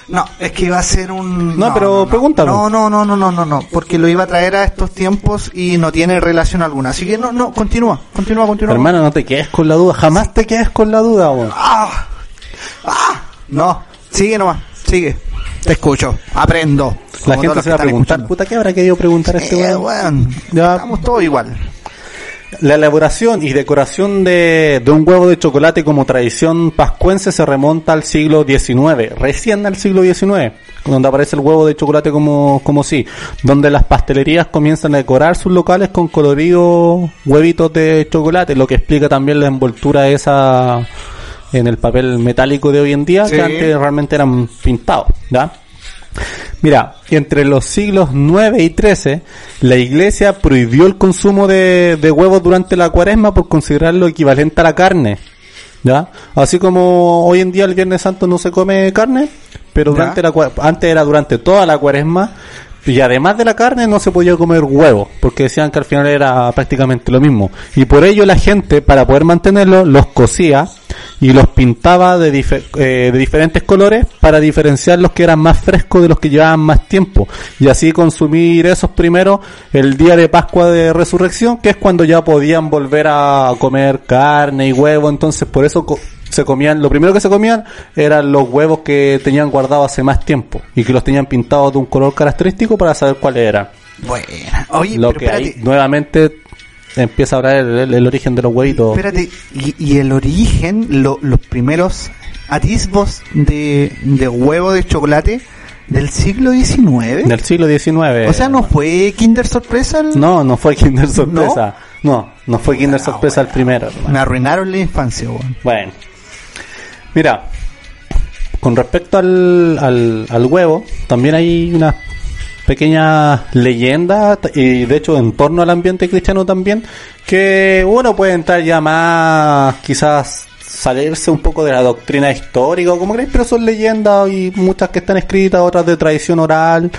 S1: No, es que iba a ser un...
S2: No, pero pregúntame.
S1: No, no, no, no, no, no, no, porque lo iba a traer a estos tiempos y no tiene relación alguna. Así que no, no, continúa, continúa, continúa.
S2: Hermano, no te quedes con la duda. Jamás te quedes con la duda, weón.
S1: ¡Ah! ¡Ah! No, sigue nomás, sigue. Te escucho, aprendo.
S2: La gente se
S1: que
S2: va a preguntar,
S1: escuchando.
S2: puta, ¿qué habrá querido preguntar a este
S1: Eh,
S2: weón? Ya.
S1: estamos todos igual.
S2: La elaboración y decoración de, de un huevo de chocolate como tradición pascuense se remonta al siglo XIX, recién al siglo XIX, donde aparece el huevo de chocolate como, como sí, donde las pastelerías comienzan a decorar sus locales con coloridos huevitos de chocolate, lo que explica también la envoltura esa en el papel metálico de hoy en día,
S1: Sí.
S2: que antes realmente eran pintados, ¿ya? Mira, entre los siglos 9 y 13, la iglesia prohibió el consumo de, de huevos durante la cuaresma por considerarlo equivalente a la carne. ¿Ya? Así como hoy en día el Viernes Santo no se come carne, pero
S1: Ya.
S2: durante la antes era durante toda la cuaresma y además de la carne no se podía comer huevos, porque decían que al final era prácticamente lo mismo. Y por ello la gente, para poder mantenerlo, los cocía y los pintaba de, eh, de diferentes colores para diferenciar los que eran más frescos de los que llevaban más tiempo. Y así consumir esos primero el día de Pascua de Resurrección, que es cuando ya podían volver a comer carne y huevo. Entonces por eso se comían, lo primero que se comían eran los huevos que tenían guardados hace más tiempo y que los tenían pintados de un color característico para saber cuáles eran.
S1: Bueno, oye,
S2: Lo
S1: pero
S2: que ahí nuevamente empieza a hablar el, el- el origen de los huevitos.
S1: espérate, y, y el origen, lo- los primeros atisbos de, de huevo de chocolate del siglo XIX.
S2: Del siglo XIX.
S1: o sea, no fue Kinder Sorpresa. el-
S2: No, no fue Kinder Sorpresa. No, no, fue Kinder Sorpresa el primero. hermano.
S1: Me arruinaron la infancia.
S2: Bueno. Mira, con respecto al, al, al huevo, también hay unas pequeñas leyendas, y de hecho en torno al ambiente cristiano también, que uno puede entrar ya más, quizás salirse un poco de la doctrina histórica, como queréis, pero son leyendas y muchas que están escritas, otras de tradición oral.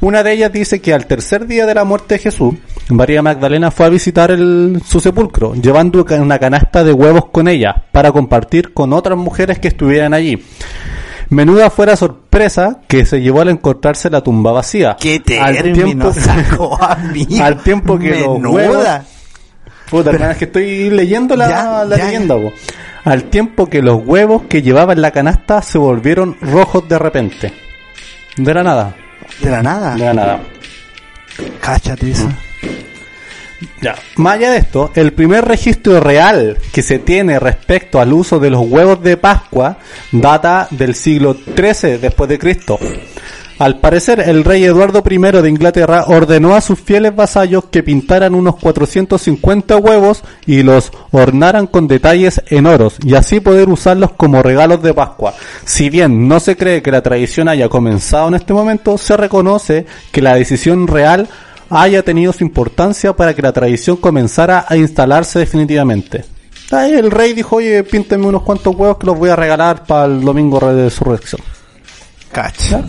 S2: Una de ellas dice que al tercer día de la muerte de Jesús, María Magdalena fue a visitar el, su sepulcro, llevando una canasta de huevos con ella, para compartir con otras mujeres que estuvieran allí. Menuda fuera sorpresa que se llevó al encontrarse la tumba vacía.
S1: Qué
S2: al
S1: término
S2: tiempo,
S1: sacó, amigo.
S2: al tiempo que los
S1: Menuda.
S2: huevos Puta, hermano, es que estoy leyendo la,
S1: Ya,
S2: la
S1: ya,
S2: leyenda, po. Al tiempo que los huevos que llevaba en la canasta se volvieron rojos de repente. De la nada,
S1: De la nada.
S2: de la nada.
S1: Cáchate esa.
S2: Ya. Más allá de esto, el primer registro real que se tiene respecto al uso de los huevos de Pascua data del siglo XIII después de Cristo. Al parecer, el rey Eduardo I de Inglaterra ordenó a sus fieles vasallos que pintaran unos 450 huevos y los ornaran con detalles en oros, y así poder usarlos como regalos de Pascua. Si bien no se cree que la tradición haya comenzado en este momento, se reconoce que la decisión real haya tenido su importancia para que la tradición comenzara a instalarse definitivamente. Ahí el rey dijo, oye, pínteme unos cuantos huevos que los voy a regalar para el domingo de resurrección.
S1: Cacha.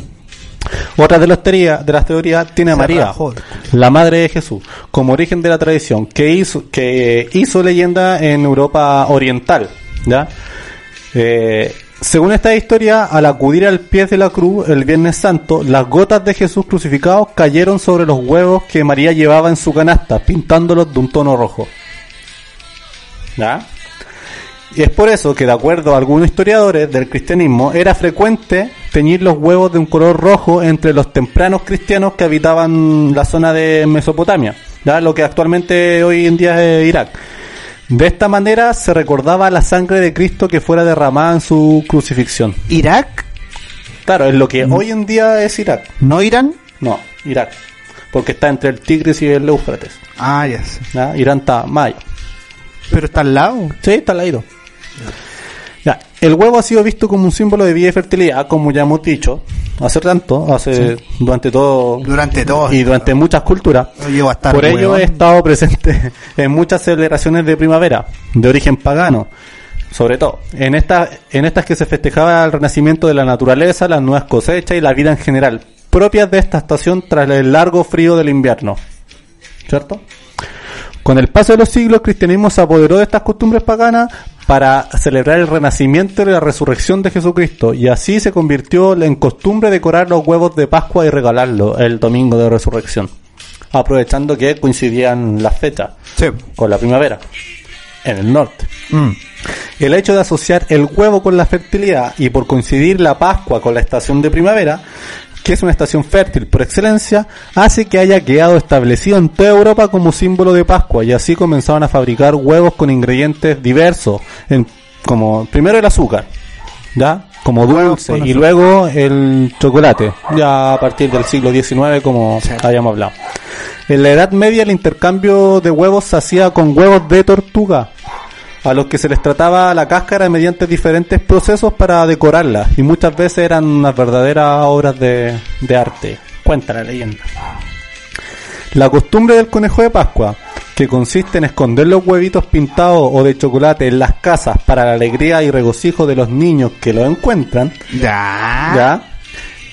S2: Otra de las teorías, de las teorías tiene a
S1: Se
S2: María,
S1: rajó.
S2: la madre de Jesús, como origen de la tradición, que hizo, que hizo leyenda en Europa Oriental, ¿ya? Eh, según esta historia, al acudir al pie de la cruz el Viernes Santo, las gotas de Jesús crucificado cayeron sobre los huevos que María llevaba en su canasta, pintándolos de un tono rojo. ¿Ya? Y es por eso que, de acuerdo a algunos historiadores del cristianismo, era frecuente teñir los huevos de un color rojo entre los tempranos cristianos que habitaban la zona de Mesopotamia, ¿ya? lo que actualmente hoy en día es Irak. De esta manera se recordaba la sangre de Cristo que fuera derramada en su crucifixión.
S1: Irak,
S2: Claro, es lo que hoy en día es Irak.
S1: no Irán.
S2: No, Irak. Porque está entre el Tigris y el Éufrates.
S1: Ah, ya sé.
S2: ¿ya? Irán está mayo.
S1: Pero está al lado.
S2: Sí, está al lado. Ya, el huevo ha sido visto como un símbolo de vida y fertilidad, como ya hemos dicho, hace tanto, hace durante todo
S1: Durante todo.
S2: y durante muchas culturas.
S1: A estar
S2: Por ello
S1: huevón.
S2: he estado presente en muchas celebraciones de primavera, de origen pagano, sobre todo. En estas, en estas que se festejaba el renacimiento de la naturaleza, las nuevas cosechas y la vida en general, propias de esta estación tras el largo frío del invierno. ¿Cierto? Con el paso de los siglos, el cristianismo se apoderó de estas costumbres paganas para celebrar el renacimiento y la resurrección de Jesucristo, y así se convirtió en costumbre decorar los huevos de Pascua y regalarlos el domingo de resurrección, aprovechando que coincidían las fechas
S1: Sí.
S2: con la primavera en el norte.
S1: Mm.
S2: El hecho de asociar el huevo con la fertilidad y por coincidir la Pascua con la estación de primavera, que es una estación fértil por excelencia, hace que haya quedado establecido en toda Europa como símbolo de Pascua y así comenzaron a fabricar huevos con ingredientes diversos, en- como primero el azúcar, ¿ya? Como dulce
S1: con
S2: y luego el chocolate, ya a partir del siglo XIX como
S1: Sí.
S2: habíamos hablado. En la Edad Media el intercambio de huevos se hacía con huevos de tortuga, a los que se les trataba la cáscara mediante diferentes procesos para decorarla, y muchas veces eran unas verdaderas obras de, de arte. Cuenta la leyenda. La costumbre del conejo de Pascua, que consiste en esconder los huevitos pintados o de chocolate en las casas para la alegría y regocijo de los niños que los encuentran,
S1: Ya.
S2: ¿ya?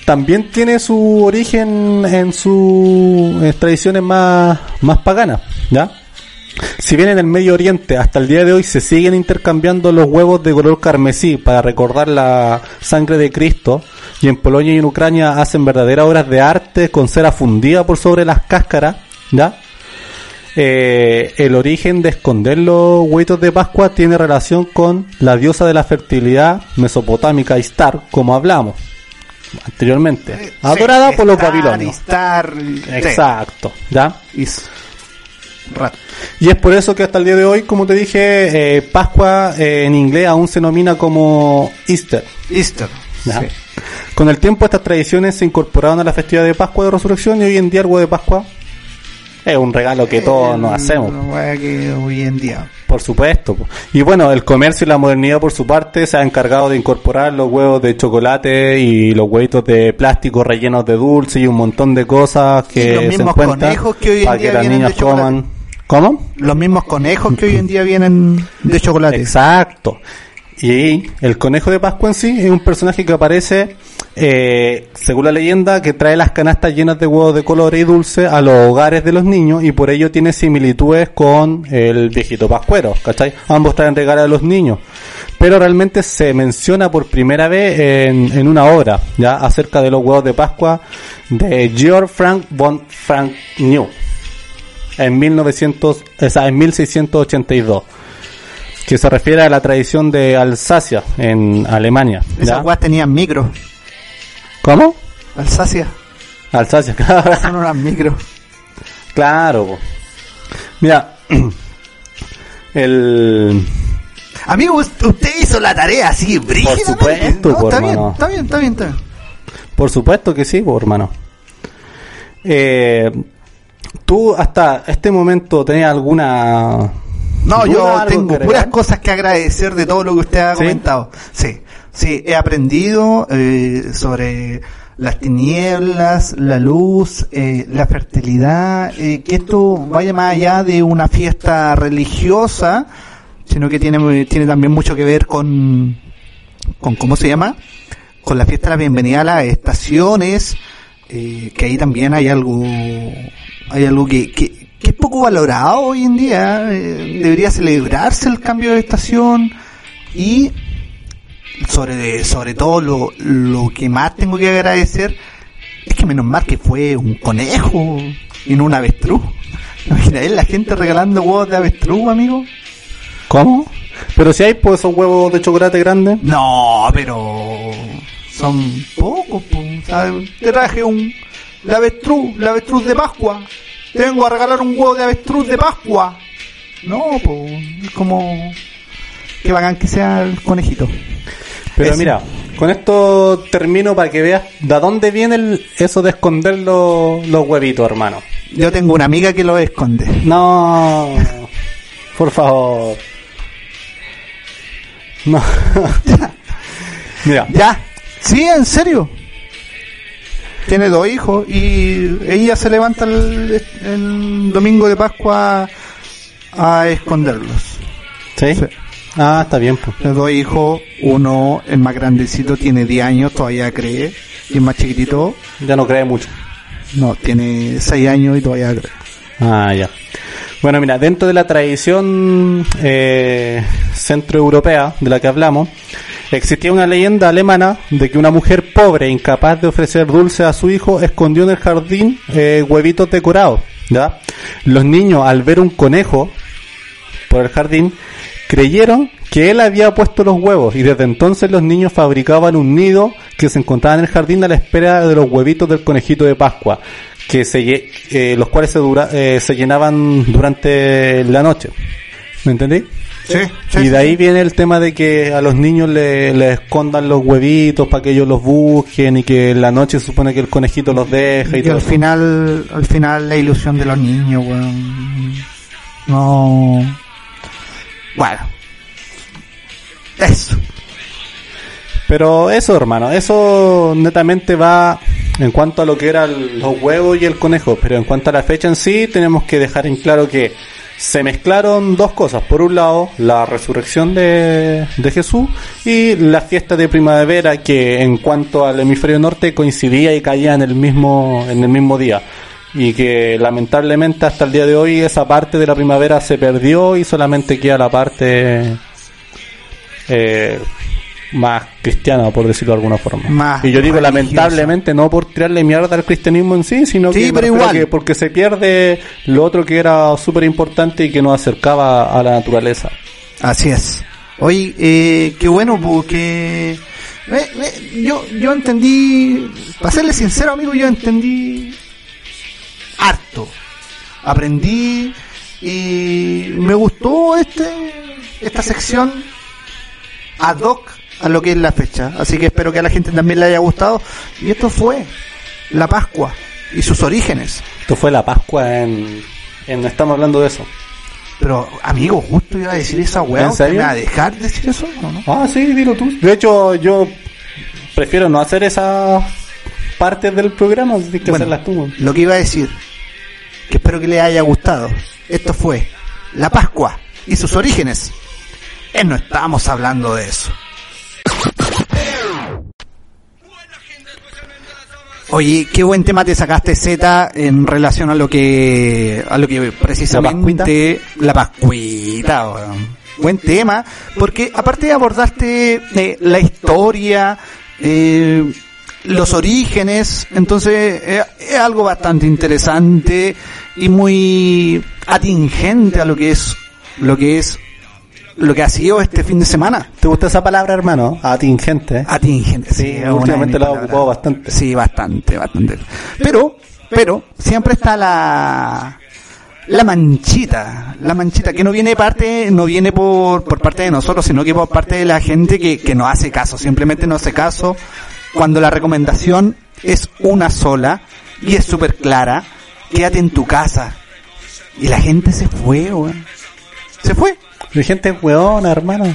S2: También tiene su origen en sus eh, tradiciones más, más paganas, ¿ya? Si bien en el Medio Oriente hasta el día de hoy se siguen intercambiando los huevos de color carmesí para recordar la sangre de Cristo, y en Polonia y en Ucrania hacen verdaderas obras de arte con cera fundida por sobre las cáscaras, ¿ya? Eh, el origen de esconder los huevitos de Pascua tiene relación con la diosa de la fertilidad mesopotámica Istar, como hablamos anteriormente, adorada
S1: Sí,
S2: por los babilonios. Exacto, ¿ya?
S1: Is-
S2: Y es por eso que hasta el día de hoy, como te dije, eh, Pascua eh, en inglés aún se denomina como Easter.
S1: Easter.
S2: ¿ya?
S1: Sí.
S2: Con el tiempo estas tradiciones se incorporaron a la festividad de Pascua de Resurrección y hoy en día el huevo de Pascua es un regalo que todos nos hacemos.
S1: Que hoy en día.
S2: Por supuesto. Y bueno, el comercio y la modernidad por su parte se ha encargado de incorporar los huevos de chocolate y los huevitos de plástico rellenos de dulce y un montón de cosas que
S1: los
S2: se
S1: mismos
S2: encuentran
S1: conejos que hoy en
S2: para
S1: día
S2: que las niñas coman. ¿Cómo?
S1: Los mismos conejos que hoy en día vienen de chocolate.
S2: Exacto. Y el conejo de Pascua en sí es un personaje que aparece, eh, según la leyenda, que trae las canastas llenas de huevos de colores y dulce a los hogares de los niños y por ello tiene similitudes con el viejito pascuero, ¿cachai? Ambos traen regalos a los niños. Pero realmente se menciona por primera vez en, en una obra, ya, acerca de los huevos de Pascua de Georg Frank von Frank New en 1900, o sea, en 1682 que se refiere a la tradición de Alsacia en Alemania. ¿ya?
S1: Esas weas tenían micro.
S2: ¿Cómo?
S1: Alsacia.
S2: Alsacia, claro.
S1: Son unas micro.
S2: claro. po. Mira, el
S1: Amigo, us- usted hizo la tarea así, brígidamente.
S2: supuesto,
S1: No,
S2: po,
S1: está bien,
S2: hermano.
S1: está bien, está bien, está bien.
S2: Por supuesto que sí, hermano. Eh, ¿Tú hasta este momento tenías alguna...
S1: No, yo tengo puras cosas que agradecer de todo lo que usted ha
S2: ¿Sí?
S1: comentado. Sí, sí, he aprendido eh, sobre las tinieblas, la luz, eh, la fertilidad, eh, que esto vaya más allá de una fiesta religiosa, sino que tiene, tiene también mucho que ver con, con, ¿cómo se llama? Con la fiesta de la bienvenida a las estaciones, eh, que ahí también hay algo, hay algo que, que, que es poco valorado hoy en día, eh, debería celebrarse el cambio de estación y sobre, sobre todo lo, lo que más tengo que agradecer es que menos mal que fue un conejo y no un avestruz. Imagina, la gente regalando huevos de avestruz, amigo.
S2: ¿Cómo? Pero si hay pues esos huevos de chocolate grandes.
S1: No, pero son pocos, po, ¿sabes? Te traje un la avestruz, la avestruz de Pascua. Te vengo a regalar un huevo de avestruz de Pascua. No, pues, es como que bacán que sea el conejito.
S2: Pero mira, con esto termino para que veas de dónde viene el- eso de esconder los, los huevitos, hermano.
S1: Yo tengo una amiga que lo esconde.
S2: No, por favor. No. mira,
S1: Ya, sí, en serio. Tiene dos hijos y ella se levanta el, el domingo de Pascua a esconderlos.
S2: ¿sí?
S1: Sí.
S2: Ah, está bien, pues.
S1: Los dos hijos, uno, el más grandecito, tiene 10 años, todavía cree, y el más chiquitito,
S2: Ya no cree mucho.
S1: no, tiene 6 años y todavía cree.
S2: Ah, ya. Bueno, mira, dentro de la tradición eh, centroeuropea de la que hablamos, existía una leyenda alemana de que una mujer pobre, incapaz de ofrecer dulce a su hijo, escondió en el jardín eh, huevitos decorados. ¿ya? Los niños, al ver un conejo por el jardín, creyeron que él había puesto los huevos y desde entonces los niños fabricaban un nido que se encontraba en el jardín a la espera de los huevitos del conejito de Pascua, que se, eh, los cuales se, dura- eh, se llenaban durante la noche. ¿Me entendí?
S1: Sí,
S2: y de ahí viene el tema de que a los niños le, le escondan los huevitos para que ellos los busquen y que en la noche se supone que el conejito los deja y,
S1: Y
S2: todo
S1: al final, al final la ilusión de los niños, weón. No. Bueno. Eso.
S2: Pero eso, hermano, eso netamente va en cuanto a lo que eran los huevos y el conejo. Pero en cuanto a la fecha en sí, tenemos que dejar en claro que se mezclaron dos cosas. Por un lado, la resurrección de, de Jesús y la fiesta de primavera que en cuanto al hemisferio norte coincidía y caía en el mismo, en el mismo día. Y que lamentablemente hasta el día de hoy esa parte de la primavera se perdió y solamente queda la parte eh, más cristiana, por decirlo de alguna forma.
S1: Más
S2: y yo digo
S1: religiosa.
S2: lamentablemente no por tirarle mierda al cristianismo en sí, sino
S1: Sí,
S2: que, me
S1: pero
S2: refiero
S1: igual.
S2: que porque se pierde lo otro que era súper importante y que nos acercaba a la naturaleza.
S1: Así es. Oye, eh, qué bueno, porque eh, eh, yo, yo entendí, para serle sincero, amigo, yo entendí harto. Aprendí y me gustó este esta sección ad hoc a lo que es la fecha. Así que espero que a la gente también le haya gustado. Y esto fue la Pascua y sus orígenes.
S2: Esto fue la Pascua en, en estamos hablando de eso.
S1: Pero, amigo, justo iba a decir esa weá.
S2: ¿En
S1: ¿Usted
S2: serio?
S1: me va a dejar decir eso o no?
S2: Ah, sí, dilo tú. De hecho, yo prefiero no hacer esas partes del programa, que
S1: Bueno,
S2: hacerlas tú.
S1: Lo que iba a decir, que espero que les haya gustado. Esto fue la Pascua y sus orígenes. Eh, no estábamos hablando de eso. Oye, qué buen tema te sacaste Z en relación a lo que a lo que precisamente la pascuita. Buen tema, porque aparte abordaste eh, la historia, eh, los orígenes, entonces eh, es algo bastante interesante y muy atingente a lo que es lo que es lo que ha sido este fin de semana.
S2: ¿Te gusta esa palabra, hermano? Atingente. ¿eh?
S1: Atingente, sí, de
S2: últimamente la
S1: palabras.
S2: ocupado bastante.
S1: Sí, bastante, bastante. Pero, pero, siempre está la, la manchita, la manchita que no viene parte, no viene por, por parte de nosotros, sino que por parte de la gente que, que no hace caso, simplemente no hace caso cuando la recomendación es una sola y es súper clara. Quédate en tu casa. Y la gente se fue, weón. Se fue.
S2: De gente hueona, hermano.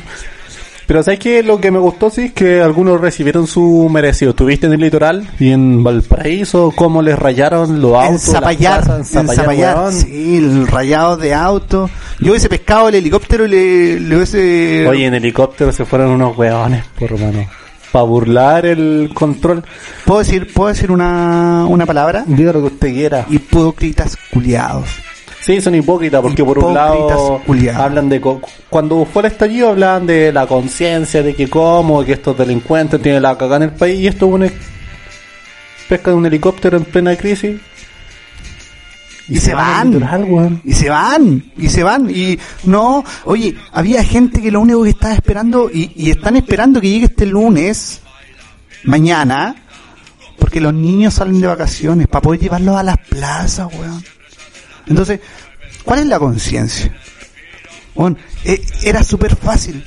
S2: Pero ¿sabes qué? Lo que me gustó sí es que algunos recibieron su merecido. Estuviste en el litoral y en Valparaíso, cómo les rayaron los
S1: en
S2: autos, las
S1: Zapallar, en Zapallar, sí, el rayado de auto. Yo hubiese pescado el helicóptero y le, le hubiese...
S2: Oye, en helicóptero se fueron unos hueones, por hermano. Para burlar el control.
S1: ¿Puedo decir, ¿puedo decir una, una palabra?
S2: Diga lo que usted quiera.
S1: Hipócritas culiados.
S2: Sí, son hipócritas porque por un lado
S1: culiados.
S2: hablan de... co- Cuando fue el estallido hablaban de la conciencia, de que cómo, que estos delincuentes tienen la cagada en el país y esto es una pesca de un helicóptero en plena crisis.
S1: Y, se van.
S2: weón.
S1: Y se van, y se van, y no, oye, había gente que lo único que estaba esperando, y, y están esperando que llegue este lunes, mañana, porque los niños salen de vacaciones, para poder llevarlos a las plazas, weón. Entonces, ¿cuál es la conciencia? Eh, era súper fácil.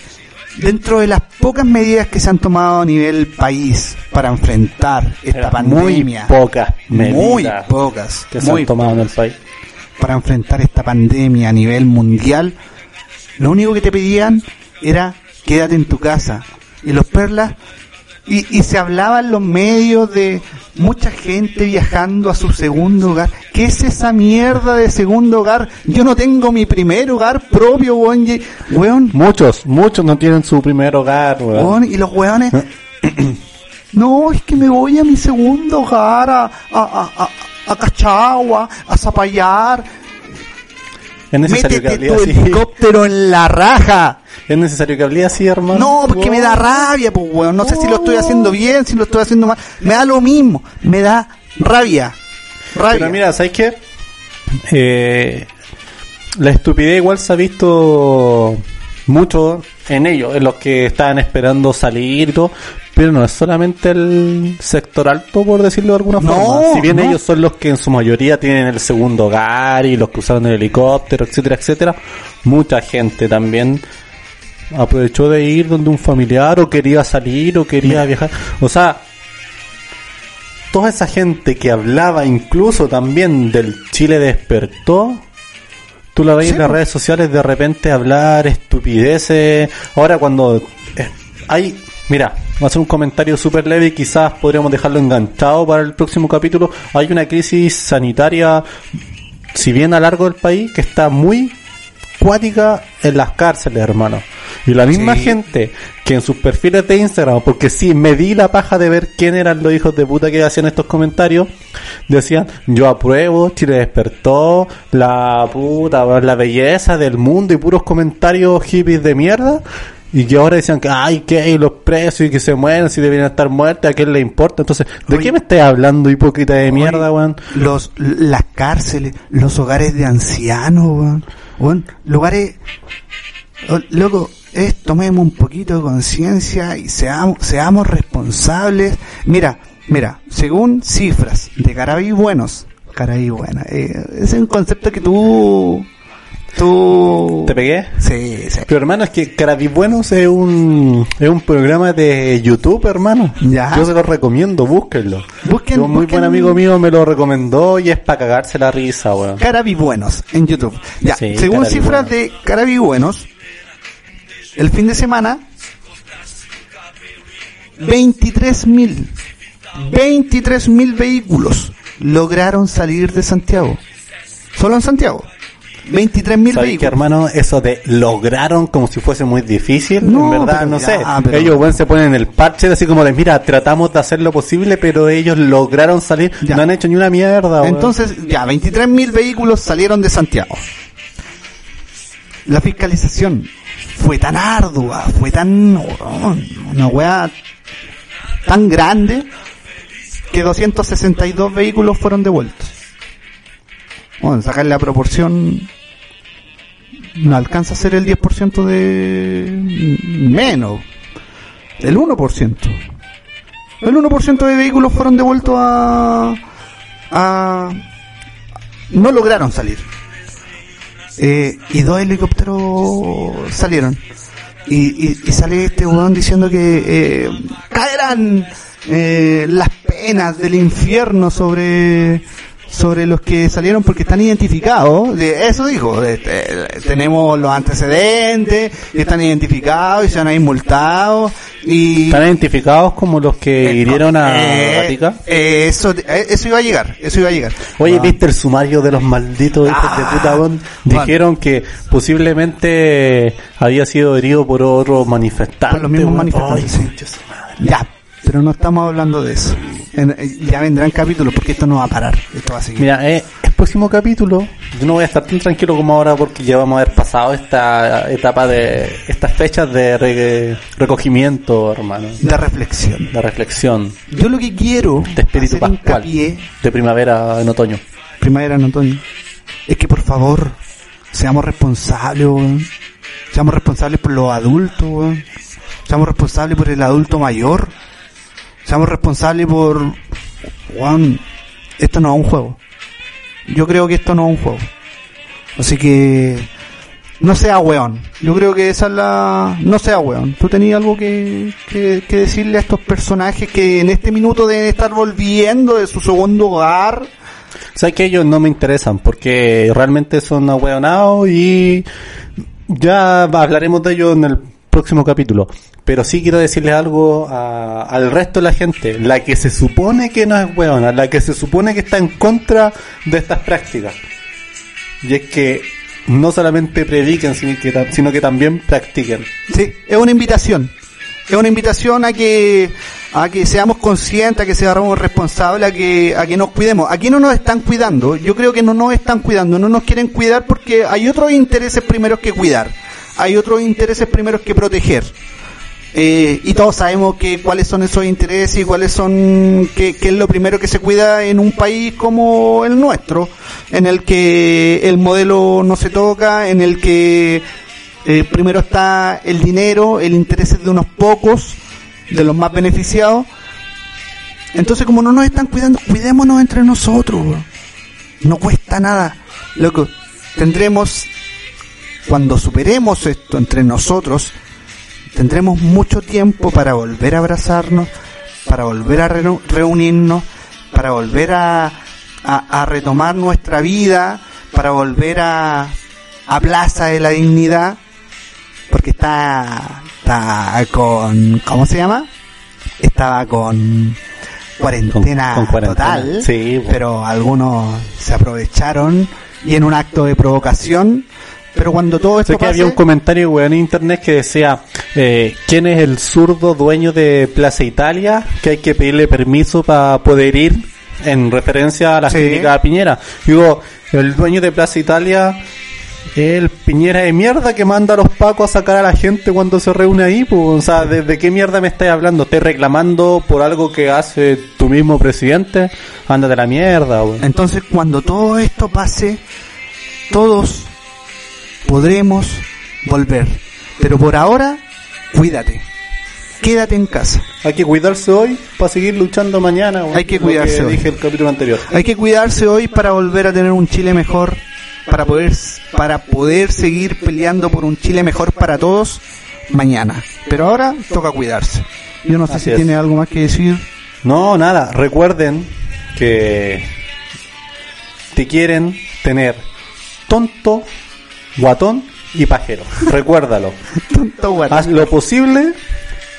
S1: Dentro de las pocas medidas que se han tomado a nivel país para enfrentar esta pandemia,
S2: Muy pocas medidas
S1: muy pocas,
S2: que se
S1: muy
S2: han tomado en el país.
S1: para enfrentar esta pandemia a nivel mundial, lo único que te pedían era quédate en tu casa. Y los perlas, y, y se hablaba en los medios de mucha gente viajando a su segundo hogar. ¿Qué es esa mierda de segundo hogar? Yo no tengo mi primer hogar propio, weón.
S2: Muchos, muchos no tienen su primer hogar, weón.
S1: weón, y los weones... No, es que me voy a mi segundo hogar, a, a, a, a, Cachagua, a Zapallar,
S2: Es necesario que
S1: Métete tu
S2: así.
S1: helicóptero en la raja.
S2: Es necesario que hable así, hermano.
S1: No, porque me da rabia, pues, weón. No sé si lo estoy haciendo bien, si lo estoy haciendo mal. Me da lo mismo. Me da rabia. Rabia.
S2: Pero mira, ¿sabes qué? Eh, la estupidez igual se ha visto mucho en ellos, en los que estaban esperando salir y todo, pero no es solamente el sector alto, por decirlo de alguna
S1: No,
S2: forma. Si bien
S1: no.
S2: ellos son los que en su mayoría tienen el segundo hogar y los que usaron el helicóptero, etcétera, etcétera, mucha gente también aprovechó de ir donde un familiar o quería salir o quería viajar. O sea, toda esa gente que hablaba incluso también del Chile despertó, tú la ves
S1: Sí,
S2: en las redes sociales de repente hablar estupideces. Ahora cuando eh, hay, mira, voy a hacer un comentario súper leve y quizás podríamos dejarlo enganchado para el próximo capítulo. Hay una crisis sanitaria, si bien a largo del país, que está muy cuática en las cárceles, hermano. Y la misma
S1: Sí.
S2: gente que en sus perfiles de Instagram, porque sí, me di la paja de ver quién eran los hijos de puta que hacían estos comentarios, decían, yo apruebo, Chile despertó, la puta, la belleza del mundo y puros comentarios hippies de mierda. Y que ahora decían que, ay, que los presos y que se mueren, si deberían estar muertos, a quién le importa. Entonces, ¿de
S1: Oye.
S2: qué me estás hablando, hipócrita de mierda, weón?
S1: Los, las cárceles, los hogares de ancianos, weón. Weón, lugares, loco, es, tomemos un poquito de conciencia y seamos, seamos responsables. Mira, mira, según cifras de Carabi Buenos, Carabi Buena, eh, es un concepto que tú, tú,
S2: ¿Te pegué?
S1: sí, sí.
S2: Pero hermano, es que Carabibuenos es un, es un programa de YouTube, hermano.
S1: Ya.
S2: Yo se lo recomiendo, búsquenlo.
S1: Busquen-
S2: un muy
S1: busquen-
S2: buen amigo mío me lo recomendó y es para cagarse la risa, weón.
S1: Carabi Buenos en YouTube. Ya,
S2: Sí,
S1: según cifras de Carabi Buenos, el fin de semana, 23 mil, 23 mil vehículos lograron salir de Santiago. Solo en Santiago. 23 mil
S2: ¿Sabes qué,
S1: vehículos.
S2: hermano? Eso de lograron como si fuese muy difícil.
S1: No,
S2: en verdad,
S1: pero
S2: no
S1: ya,
S2: sé.
S1: pero-
S2: Ellos, weón, se ponen el parche así como de, mira, tratamos de hacer lo posible, pero ellos lograron salir.
S1: Ya.
S2: No han hecho ni una mierda.
S1: Entonces, ya, 23 mil vehículos salieron de Santiago. La fiscalización fue tan ardua, fue tan, una weá tan grande que 262 vehículos fueron devueltos. Bueno, sacar la proporción no alcanza a ser el 10% de menos, el 1%. El 1% de vehículos fueron devueltos a, a no lograron salir. Eh, y dos helicópteros salieron. Y, y, y sale este weón diciendo que eh, caerán eh, las penas del infierno sobre sobre los que salieron porque están identificados, de eso dijo, tenemos los antecedentes, y están identificados y se van a ir multados y
S2: Están identificados como los que
S1: Eh,
S2: hirieron a
S1: eh,
S2: Gatica.
S1: eh, eso, eso iba a llegar, eso iba a llegar.
S2: Oye,
S1: Ah.
S2: ¿viste el sumario de los malditos hijos de
S1: Ah,
S2: puta?
S1: Juan.
S2: Dijeron que posiblemente había sido herido por otros manifestantes.
S1: Por los mismos manifestantes,
S2: Ay,
S1: sí. Ya, pero no estamos hablando de eso. En- eh, ya vendrán capítulos porque esto no va a parar, esto va a seguir.
S2: Mira, eh, el próximo capítulo, yo no voy a estar tan tranquilo como ahora porque ya vamos a haber pasado esta etapa de estas fechas de re- recogimiento, hermano,
S1: de reflexión.
S2: de reflexión,
S1: Yo lo que quiero
S2: de espíritu
S1: hacer
S2: pascual,
S1: hincapié,
S2: de primavera en otoño.
S1: primavera en otoño, es que por favor seamos responsables, weón. seamos responsables por los adultos, weón. seamos responsables por el adulto mayor, seamos responsables por, weón, esto no es un juego. Yo creo que esto no es un juego. Así que no sea weón. Yo creo que esa es la... No sea weón. ¿Tú tenías algo que, que, decirle a estos personajes que en este minuto deben estar volviendo de su segundo hogar?
S2: Sabes que ellos no me interesan porque realmente son ahueonados y ya hablaremos de ellos en el próximo capítulo. Pero sí quiero decirles algo a- al resto de la gente, la que se supone que no es hueona, la que se supone que está en contra de estas prácticas. Y es que no solamente prediquen, sino que, sino que también practiquen.
S1: Sí, es una invitación. Es una invitación a que a que seamos conscientes, a que seamos responsables, a que a que nos cuidemos. Aquí no nos están cuidando. Yo creo que no nos están cuidando, no nos quieren cuidar porque hay otros intereses primeros que cuidar. Hay otros intereses primeros que proteger. Eh, y todos sabemos que cuáles son esos intereses y cuáles son qué, qué es lo primero que se cuida en un país como el nuestro, en el que el modelo no se toca, en el que eh, primero está el dinero, el interés de unos pocos, de los más beneficiados. Entonces, como no nos están cuidando, cuidémonos entre nosotros. No cuesta nada. Loco, tendremos, cuando superemos esto entre nosotros, tendremos mucho tiempo para volver a abrazarnos, para volver a reu- reunirnos, para volver a, a- a retomar nuestra vida, para volver a, a Plaza de la Dignidad, porque está, está con, ¿cómo se llama? Estaba con cuarentena,
S2: Con- con cuarentena,
S1: total,
S2: sí, bueno.
S1: pero algunos se aprovecharon y en un acto de provocación, pero cuando todo esto
S2: Sé que
S1: pase,
S2: había un comentario weón, en internet que decía eh, ¿Quién es el zurdo dueño de Plaza Italia? Que hay que pedirle permiso para poder ir en referencia a la
S1: Sí.
S2: clínica de Piñera. Digo, el dueño de Plaza Italia es el Piñera de mierda que manda a los pacos a sacar a la gente cuando se reúne ahí. Pues, o sea, ¿de, de qué mierda me estás hablando? ¿Estás reclamando por algo que hace tu mismo presidente? Ándate a la mierda.
S1: Entonces, cuando todo esto pase, todos podremos volver. Pero por ahora, cuídate. Quédate en casa.
S2: Hay que cuidarse hoy para seguir luchando mañana.
S1: Hay que cuidarse hoy.
S2: dije el capítulo anterior.
S1: Hay que cuidarse hoy para volver a tener un Chile mejor, para poder para poder seguir peleando por un Chile mejor para todos mañana. Pero ahora toca cuidarse. Yo no sé
S2: Así
S1: si
S2: es.
S1: tiene algo más que decir.
S2: No, nada. Recuerden que te quieren tener tonto, guatón y pajero. Recuérdalo.
S1: Tonto guatón.
S2: Haz lo posible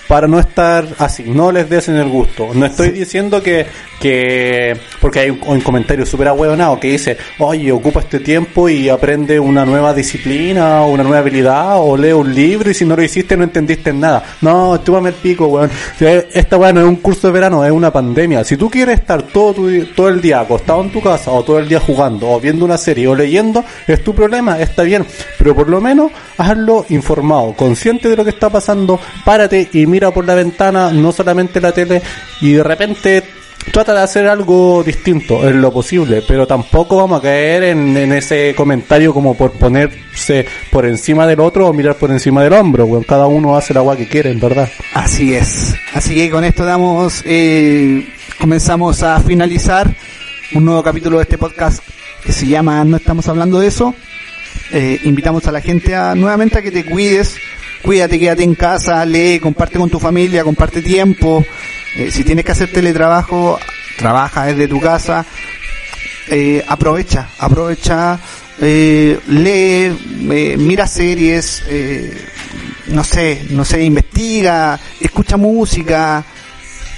S2: para no estar así, no les des en el gusto. No estoy diciendo que, que porque hay un, un comentario súper ahueonado que dice, oye, ocupa este tiempo y aprende una nueva disciplina o una nueva habilidad o lee un libro y si no lo hiciste no entendiste nada. No, túmame el pico, weón. Esta weón no es un curso de verano, es una pandemia. Si tú quieres estar todo, tu todo el día acostado en tu casa o todo el día jugando o viendo una serie o leyendo, es tu problema, está bien. Pero por lo menos hazlo informado, consciente de lo que está pasando, párate y mira por la ventana, no solamente la tele, y de repente trata de hacer algo distinto en lo posible, pero tampoco vamos a caer en, ese comentario como por ponerse por encima del otro o mirar por encima del hombro, weón. cada uno hace la agua que quiere, en verdad.
S1: Así es. Así que con esto damos, eh, comenzamos a finalizar un nuevo capítulo de este podcast que se llama No estamos hablando de eso. Eh, invitamos a la gente a nuevamente a que te cuides, cuídate, quédate en casa, lee, comparte con tu familia, comparte tiempo. Eh, si tienes que hacer teletrabajo, trabaja desde tu casa. Eh, aprovecha, aprovecha, eh, lee, eh, mira series, no sé, no sé, investiga, escucha música.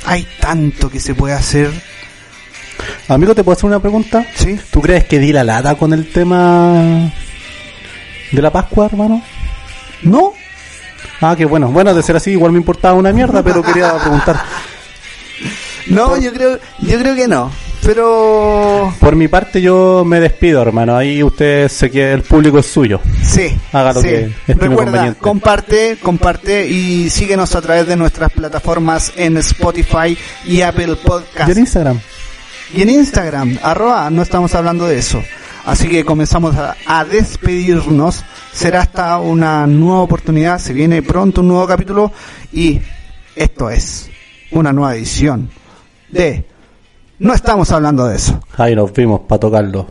S1: Hay tanto que se puede hacer,
S2: Amigo, ¿te puedo hacer una pregunta?
S1: ¿sí?
S2: ¿Tú crees que di la lata con el tema de la Pascua, hermano?
S1: ¿No?
S2: Ah, qué bueno. Bueno, de ser así, igual me importaba una mierda, pero quería preguntar.
S1: No, yo creo, yo creo que no. Pero
S2: Por mi parte, yo me despido, hermano. Ahí usted se que el público es suyo.
S1: sí,
S2: Haga lo
S1: sí.
S2: que
S1: Recuerda, comparte, comparte y síguenos a través de nuestras plataformas en Spotify y Apple Podcast.
S2: ¿Y en Instagram?
S1: Y en Instagram, arroba, no estamos hablando de eso. Así que comenzamos a, despedirnos. Será hasta una nueva oportunidad. Se viene pronto un nuevo capítulo. Y esto es una nueva edición de No estamos hablando de eso.
S2: Ahí nos vimos para tocarlo.